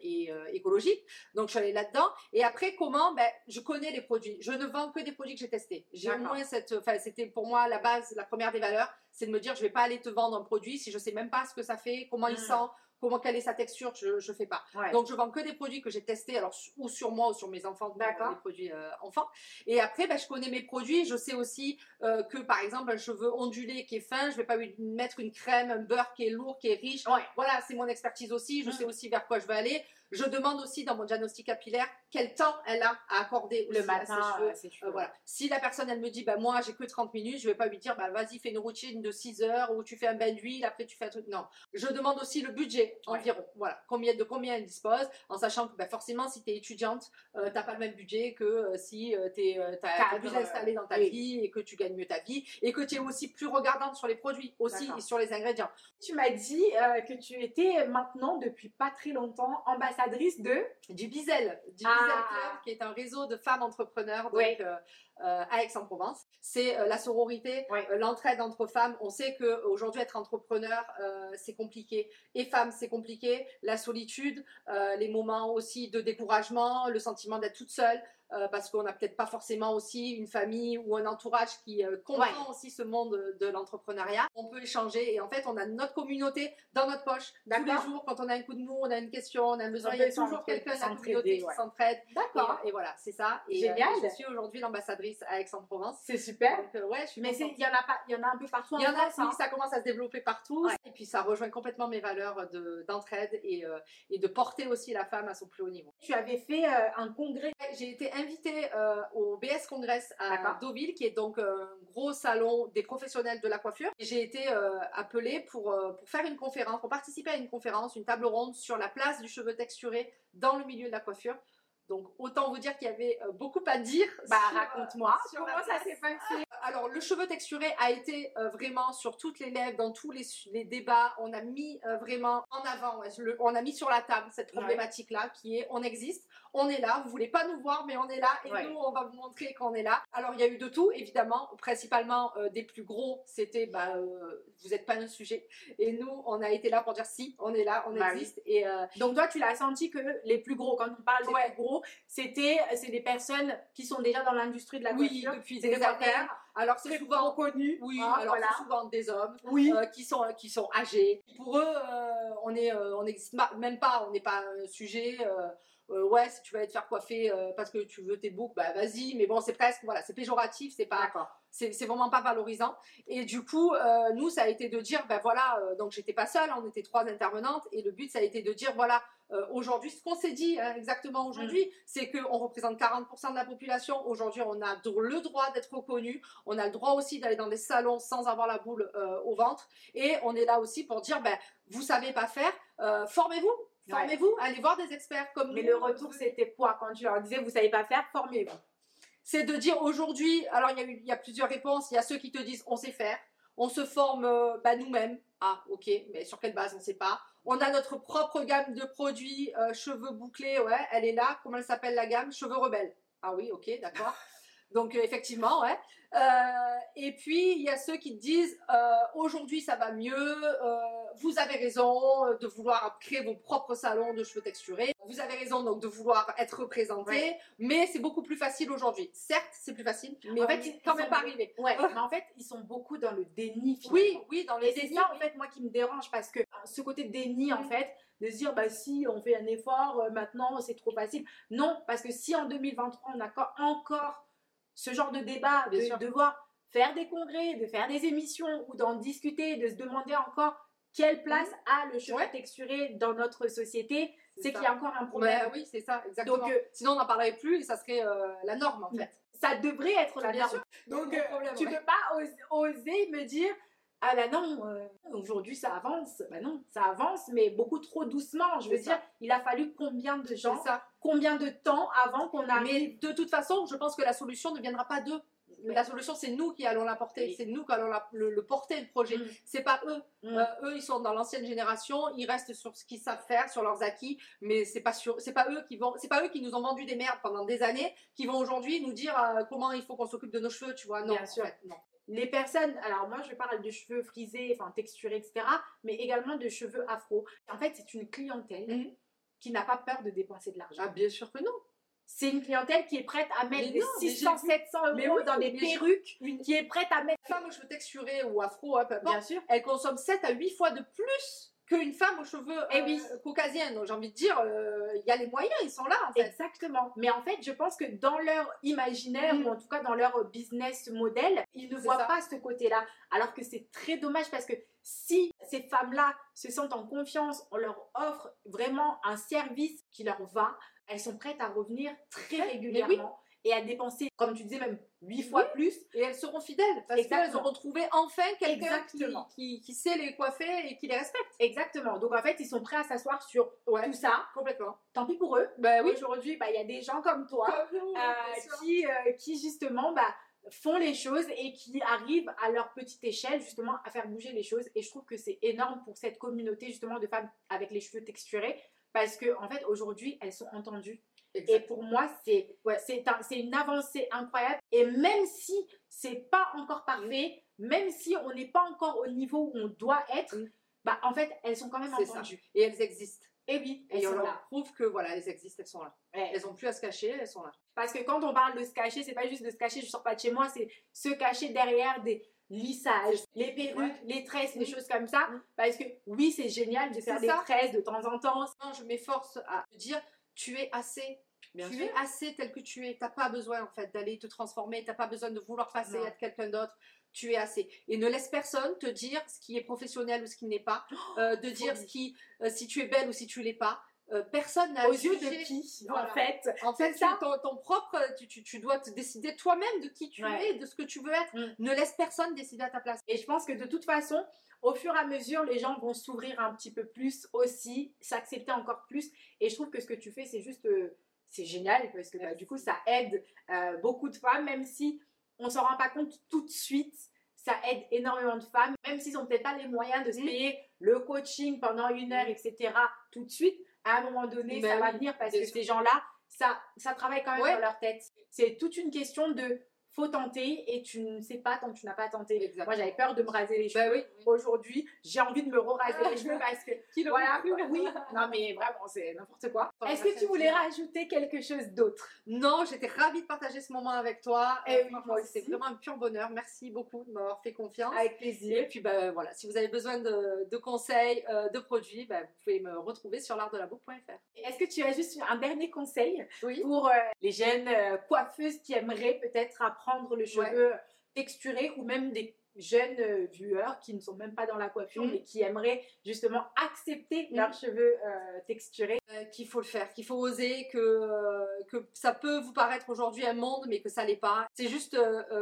B: et écologiques. Donc je suis allée là-dedans. Et après comment ben, Je connais les produits. Je ne vends que des produits que j'ai testés. J'ai au moins cette, enfin c'était pour moi la base, la première des valeurs, c'est de me dire je vais pas aller te vendre un produit si je sais même pas ce que ça fait, comment il
A: Mm.
B: sent, comment quelle est sa texture, je je fais pas.
A: Ouais.
B: Donc je vends que des produits que j'ai testés, alors ou sur moi ou sur mes enfants, euh,
A: D'accord.
B: des produits euh, enfants. Et après, ben, je connais mes produits, je sais aussi euh, que par exemple un cheveu ondulé qui est fin, je vais pas lui mettre une crème, un beurre qui est lourd, qui est riche.
A: Ouais.
B: Voilà, c'est mon expertise aussi. Je
A: Mm.
B: sais aussi vers quoi je vais aller. Je demande aussi dans mon diagnostic capillaire quel temps elle a à accorder
A: Le
B: aussi à ses
A: matin,
B: cheveux.
A: euh,
B: Euh, voilà. Si la personne elle me dit bah moi j'ai que 30 minutes, je vais pas lui dire bah vas-y fais une routine de 6 heures ou tu fais un bain d'huile, après tu fais un truc. Non. Je demande aussi le budget
A: Ouais.
B: environ. Voilà. Combien de combien elle dispose en sachant que bah, forcément si tu es étudiante, euh, t'as pas le même budget que euh, si tu es
A: Cadre,
B: plus installé dans ta
A: oui.
B: vie et que tu gagnes mieux ta vie et que tu es aussi plus regardante sur les produits aussi et sur les ingrédients.
A: Tu m'as dit euh, que tu étais maintenant, depuis pas très longtemps, de.
B: du Bizel, du
A: Ah.
B: Bizel Club, qui est un réseau de femmes entrepreneurs donc, euh, euh, à Aix-en-Provence. C'est euh, la sororité, l'entraide entre femmes. On sait qu'aujourd'hui, être entrepreneur, c'est compliqué. Et femme, c'est compliqué. La solitude, les moments aussi de découragement, le sentiment d'être toute seule. Euh, parce qu'on n'a peut-être pas forcément aussi une famille ou un entourage qui euh, comprend aussi ce monde de l'entrepreneuriat. On peut échanger et en fait on a notre communauté dans notre poche tous les jours quand on a un coup de mou, on a une question, on a un besoin, il y a toujours quelqu'un de la communauté qui
A: ouais.
B: s'entraide.
A: D'accord.
B: Et, et voilà, c'est ça. Et,
A: Génial.
B: euh, je suis aujourd'hui l'ambassadrice à Aix-en-Provence.
A: C'est super.
B: Donc, euh, ouais, je suis
A: Mais il y en a pas, il y en a un peu partout
B: Il y en
A: en
B: a,
A: France. hein.
B: ça commence à se développer partout.
A: Ouais.
B: Et puis ça rejoint complètement mes valeurs de- d'entraide et, euh, et de porter aussi la femme à son plus haut niveau.
A: Tu avais fait euh, un congrès.
B: J'ai été invitée euh, au BS Congress à. Deauville, qui est donc un gros salon des professionnels de la coiffure. J'ai été euh, appelée pour, euh, pour faire une conférence, pour participer à une conférence, une table ronde sur la place du cheveu texturé dans le milieu de la coiffure. Donc autant vous dire qu'il y avait euh, beaucoup à dire.
A: Bah
B: euh,
A: raconte-moi. Comment ça s'est passé
B: Alors, le cheveu texturé a été euh, vraiment sur toutes les lèvres, dans tous les, débats. On a mis euh, vraiment en avant, ouais, le- on a mis sur la table cette
A: Ouais.
B: problématique-là qui est on existe, on est là, vous voulez pas nous voir, mais on est là et
A: Ouais.
B: nous, on va vous montrer qu'on est là. Alors, il y a eu de tout, évidemment, principalement euh, des plus gros, c'était bah, euh, vous n'êtes pas un sujet. Et nous, on a été là pour dire si, on est là, on
A: Bah oui.
B: existe. Et euh,
A: Donc toi, tu l'as senti que les plus gros, quand on parle des plus gros, c'était c'est des personnes qui sont déjà dans l'industrie de la
B: oui,
A: coiffure.
B: depuis des
A: des
B: années. Alors, c'est souvent.
A: reconnus.
B: Oui,
A: hein,
B: alors
A: voilà.
B: c'est souvent des hommes.
A: Oui.
B: euh, qui sont qui sont âgés. Pour eux, euh, on est euh, on n'existe même pas, on n'est pas un sujet. euh, euh, ouais, si tu vas aller te faire coiffer euh, parce que tu veux tes boucles, bah vas-y. Mais bon, c'est presque voilà, c'est péjoratif, c'est pas c'est c'est vraiment pas valorisant. Et du coup, euh, nous, ça a été de dire, ben voilà, euh, donc j'étais pas seule, on était trois intervenantes, et le but, ça a été de dire, voilà, euh, aujourd'hui, ce qu'on s'est dit hein, exactement aujourd'hui, c'est qu'on représente 40% de la population. Aujourd'hui, on a le droit d'être reconnu, on a le droit aussi d'aller dans des salons sans avoir la boule euh, au ventre, et on est là aussi pour dire, ben, vous savez pas faire, euh, formez-vous.
A: Ouais.
B: Formez-vous, allez voir des experts comme
A: Mais
B: nous.
A: le retour, c'était quoi quand tu leur disais vous savez pas faire, formez-vous?
B: c'est de dire aujourd'hui, alors il y, a eu- il y a plusieurs réponses, il y a ceux qui te disent on sait faire, on se forme euh, bah, nous-mêmes, ah ok, mais sur quelle base on ne sait pas. On a notre propre gamme de produits, euh, cheveux bouclés, ouais, elle est là, comment elle s'appelle la gamme? Cheveux rebelles. Ah oui, ok, d'accord. Donc euh, effectivement, ouais. Euh, et puis il y a ceux qui te disent euh, aujourd'hui ça va mieux, euh, vous avez raison de vouloir créer vos propres salons de cheveux texturés, vous avez raison donc de vouloir être représenté,
A: Ouais.
B: mais c'est beaucoup plus facile aujourd'hui. Certes, c'est plus facile, mais
A: En fait, ils-
B: quand
A: ils
B: même pas arrivé.
A: Ouais, mais en fait, ils sont beaucoup dans le déni.
B: Oui,
A: finalement.
B: oui, dans
A: Et
B: les
A: c'est
B: dénis,
A: ça en
B: oui.
A: fait moi qui me dérange parce que ce côté déni en
B: Mm.
A: fait, de se dire bah si on fait un effort maintenant c'est trop facile. Non, parce que si en 2023 on a co- encore ce genre de débat, de
B: sûr.
A: devoir faire des congrès, de faire des émissions ou d'en discuter, de se demander encore quelle place a le.
B: Ouais.
A: texturé dans notre société,
B: C'est
A: qu'il y a encore un problème.
B: Oui, c'est ça, exactement.
A: Donc euh,
B: Sinon, on n'en parlerait plus et ça serait euh, la norme en
A: Mm.
B: fait.
A: ça devrait être la
B: Bien
A: norme.
B: sûr.
A: Donc, euh,
B: problème,
A: tu
B: ouais.
A: peux pas oser, oser me dire ah là non, aujourd'hui ça avance. Bah non, ça avance, mais beaucoup trop doucement. Je veux
B: ça.
A: dire, il a fallu combien de gens,
B: C'est ça.
A: Combien de temps avant qu'on arrive.
B: Mais de toute façon, je pense que la solution ne viendra pas d'eux. La solution, c'est nous qui allons l'apporter.
A: Oui.
B: C'est nous qui allons la- le, le porter, le projet.
A: Mm.
B: C'est pas eux.
A: Mm.
B: Euh, eux, ils sont dans l'ancienne génération. Ils restent sur ce qu'ils savent faire, sur leurs acquis. Mais c'est pas sûr. C'est pas eux qui vont. C'est pas eux qui nous ont vendu des merdes pendant des années, qui vont aujourd'hui nous dire euh, comment il faut qu'on s'occupe de nos cheveux. Tu vois Non.
A: Bien
B: en
A: sûr.
B: fait, non.
A: Les personnes, alors moi je parle de cheveux frisés, enfin texturés, etc., mais également de cheveux afro. En fait, c'est une clientèle
B: Mhm.
A: Qui n'a pas peur de dépenser de l'argent.
B: Ah, bien sûr que non.
A: C'est une clientèle qui est prête à mettre
B: Mais
A: des
B: non, mais
A: 600,
B: j'ai vu-
A: 700 euros
B: Mais oui,
A: dans des perruques,
B: Une
A: qui est prête à mettre.
B: femme aux cheveux texturés ou afro, hein, peu importe,
A: Bien sûr.
B: elle consomme 7 à 8 fois de plus qu'une femme aux cheveux
A: Eh
B: euh,
A: oui.
B: Donc j'ai envie de dire, euh, il y a les moyens, ils sont là en fait.
A: Exactement. Mais en fait, je pense que dans leur imaginaire,
B: Mm.
A: ou en tout cas dans leur business model, ils ne voient
B: ça.
A: pas ce côté-là. Alors que c'est très dommage parce que si ces femmes-là se sentent en confiance, on leur offre vraiment un service qui leur va, elles sont prêtes à revenir très régulièrement et à dépenser, comme tu disais, même huit fois plus.
B: Et elles seront fidèles parce qu'elles
A: Exactement.
B: ont retrouvé enfin quelqu'un qui,
A: Exactement.
B: qui, qui sait les coiffer et qui les respecte.
A: Exactement. Donc en fait, ils sont prêts à s'asseoir sur tout ça.
B: complètement.
A: Tant pis pour eux.
B: Bah oui.
A: Aujourd'hui, bah, il y a des gens comme toi
B: Comme nous,
A: euh, qui, euh, qui justement bah, font les choses et qui arrivent à leur petite échelle justement à faire bouger les choses. Et je trouve que c'est énorme pour cette communauté justement de femmes avec les cheveux texturés parce que en fait aujourd'hui elles sont entendues. Et pour moi c'est
B: Ouais.
A: un- une avancée incroyable. Et même si c'est pas encore parfait, même si on n'est pas encore au niveau où on doit être,
B: Mm.
A: bah en fait elles sont quand même
B: C'est ça.
A: entendues.
B: Et elles existent.
A: Et oui, elles
B: Et on
A: sont
B: leur
A: là.
B: prouve que voilà, elles existent, elles sont là.
A: Ouais.
B: Elles ont plus à se cacher, elles sont là.
A: Parce que quand on parle de se cacher, c'est pas juste de se cacher, je sors pas de chez moi, c'est se cacher derrière des lissages, les perruques,
B: Ouais.
A: les tresses,
B: Mhm.
A: choses comme ça.
B: Mhm.
A: Parce que oui, c'est génial de faire des
B: ça.
A: tresses de temps en temps.
B: Non, je m'efforce à dire, tu es assez.
A: Bien
B: tu
A: sûr.
B: es assez tel que tu es. T'as pas besoin en fait d'aller te transformer. T'as pas besoin de vouloir passer
A: Non.
B: à quelqu'un d'autre. Tu es assez. Et ne laisse personne te dire ce qui est professionnel ou ce qui n'est pas. euh, de dire ce qui, euh, si tu es belle ou si tu l'es pas. Euh, personne n'a
A: Aux yeux de qui,
B: Voilà.
A: en fait
B: En fait,
A: C'est ça.
B: ton, ton propre, tu, tu- tu dois te décider toi-même de qui tu
A: Ouais.
B: es, de ce que tu veux être.
A: Mm.
B: Ne laisse personne décider à ta place.
A: Et je pense que de toute façon, au fur et à mesure, les gens vont s'ouvrir un petit peu plus aussi, s'accepter encore plus. Et je trouve que ce que tu fais, c'est juste, euh, c'est génial parce que bah, du coup, ça aide euh, beaucoup de femmes, même si on s'en rend pas compte tout de suite. Ça aide énormément de femmes, même s'ils n'ont peut-être pas les moyens de se
B: Mhm.
A: payer le coaching pendant une heure, etc. tout de suite. À un moment donné,
B: Ben
A: ça va venir parce que
B: sûr.
A: ces gens-là, ça, ça travaille quand même
B: Ouais.
A: dans leur tête. C'est toute une question de faut tenter et tu ne sais pas tant que tu n'as pas tenté.
B: Exactement.
A: Moi, j'avais peur de me raser les cheveux.
B: Bah oui.
A: Aujourd'hui, j'ai envie de me re-raser les cheveux parce que voilà, oui, non mais vraiment, c'est n'importe quoi. Est-ce que tu voulais rajouter quelque chose d'autre?
B: Non, j'étais ravie de partager ce moment avec toi.
A: Eh
B: Euh,
A: oui,
B: C'était vraiment un pur bonheur. Merci beaucoup de m'avoir fait confiance.
A: Avec
B: Et
A: plaisir.
B: puis bah, voilà, si vous avez besoin de, de conseils, euh, de produits, bah, vous pouvez me retrouver sur l'artdelaboucle.fr.
A: Est-ce que tu as juste un dernier conseil
B: Oui.
A: pour euh, les jeunes euh, coiffeuses qui aimeraient peut-être apprendre le cheveu texturé ou même des jeunes euh, viewers qui ne sont même pas dans la coiffure
B: Mhm.
A: mais qui aimeraient justement accepter
B: Mhm.
A: leurs cheveux euh, texturés
B: Euh, qu'il faut le faire, qu'il faut oser, que, euh, que ça peut vous paraître aujourd'hui un monde, mais que ça l'est pas. C'est juste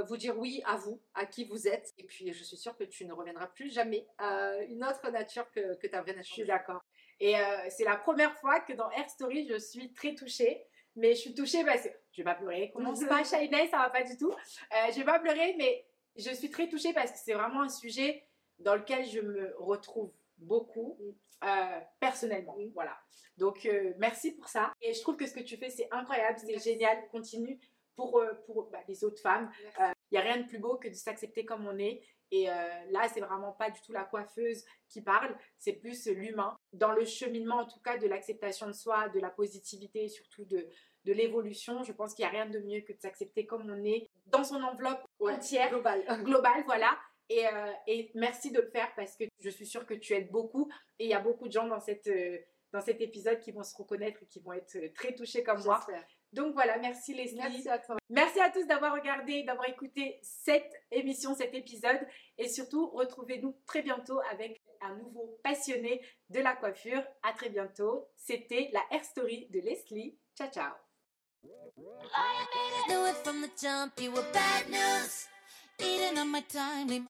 B: vous dire oui à vous, à qui vous êtes. Et puis je suis sûre que tu ne reviendras plus jamais à une autre nature que, que ta vraie
A: Je
B: nature.
A: suis d'accord. Et c'est la première fois que dans Air Story, je suis très touchée. Mais je suis touchée parce que je vais pas pleurer. Commence pas, Shiny, ça va pas du tout. Euh, je vais pas pleurer, mais je suis très touchée parce que c'est vraiment un sujet dans lequel je me retrouve beaucoup euh, personnellement.
B: Mm.
A: Voilà. Donc euh, merci pour ça. Et je trouve que ce que tu fais, c'est incroyable, c'est génial. Continue pour, euh, pour bah, les autres femmes. Il n'y a rien de plus beau que de s'accepter comme on est. Et euh, là, c'est vraiment pas du tout la coiffeuse qui parle, c'est plus l'humain. Dans le cheminement, en tout cas, de l'acceptation de soi, de la positivité, et surtout de, de l'évolution, je pense qu'il n'y a rien de mieux que de s'accepter comme on est, dans son enveloppe
B: Ouais,
A: entière,
B: global.
A: globale, voilà. Et, euh, et merci de le faire parce que je suis sûre que tu aides beaucoup. Et il y a beaucoup de gens dans, cette, euh, dans cet épisode qui vont se reconnaître et qui vont être euh, très touchés comme moi. Donc voilà, merci Leslie.
B: Merci à toi.
A: Merci à tous d'avoir regardé, d'avoir écouté cette émission, cet épisode. Et surtout, retrouvez-nous très bientôt avec un nouveau passionné de la coiffure. À très bientôt. C'était la Hair Story de Leslie. Ciao, ciao.
C: Knew it from the jump, you were bad news. Eating on my time, leave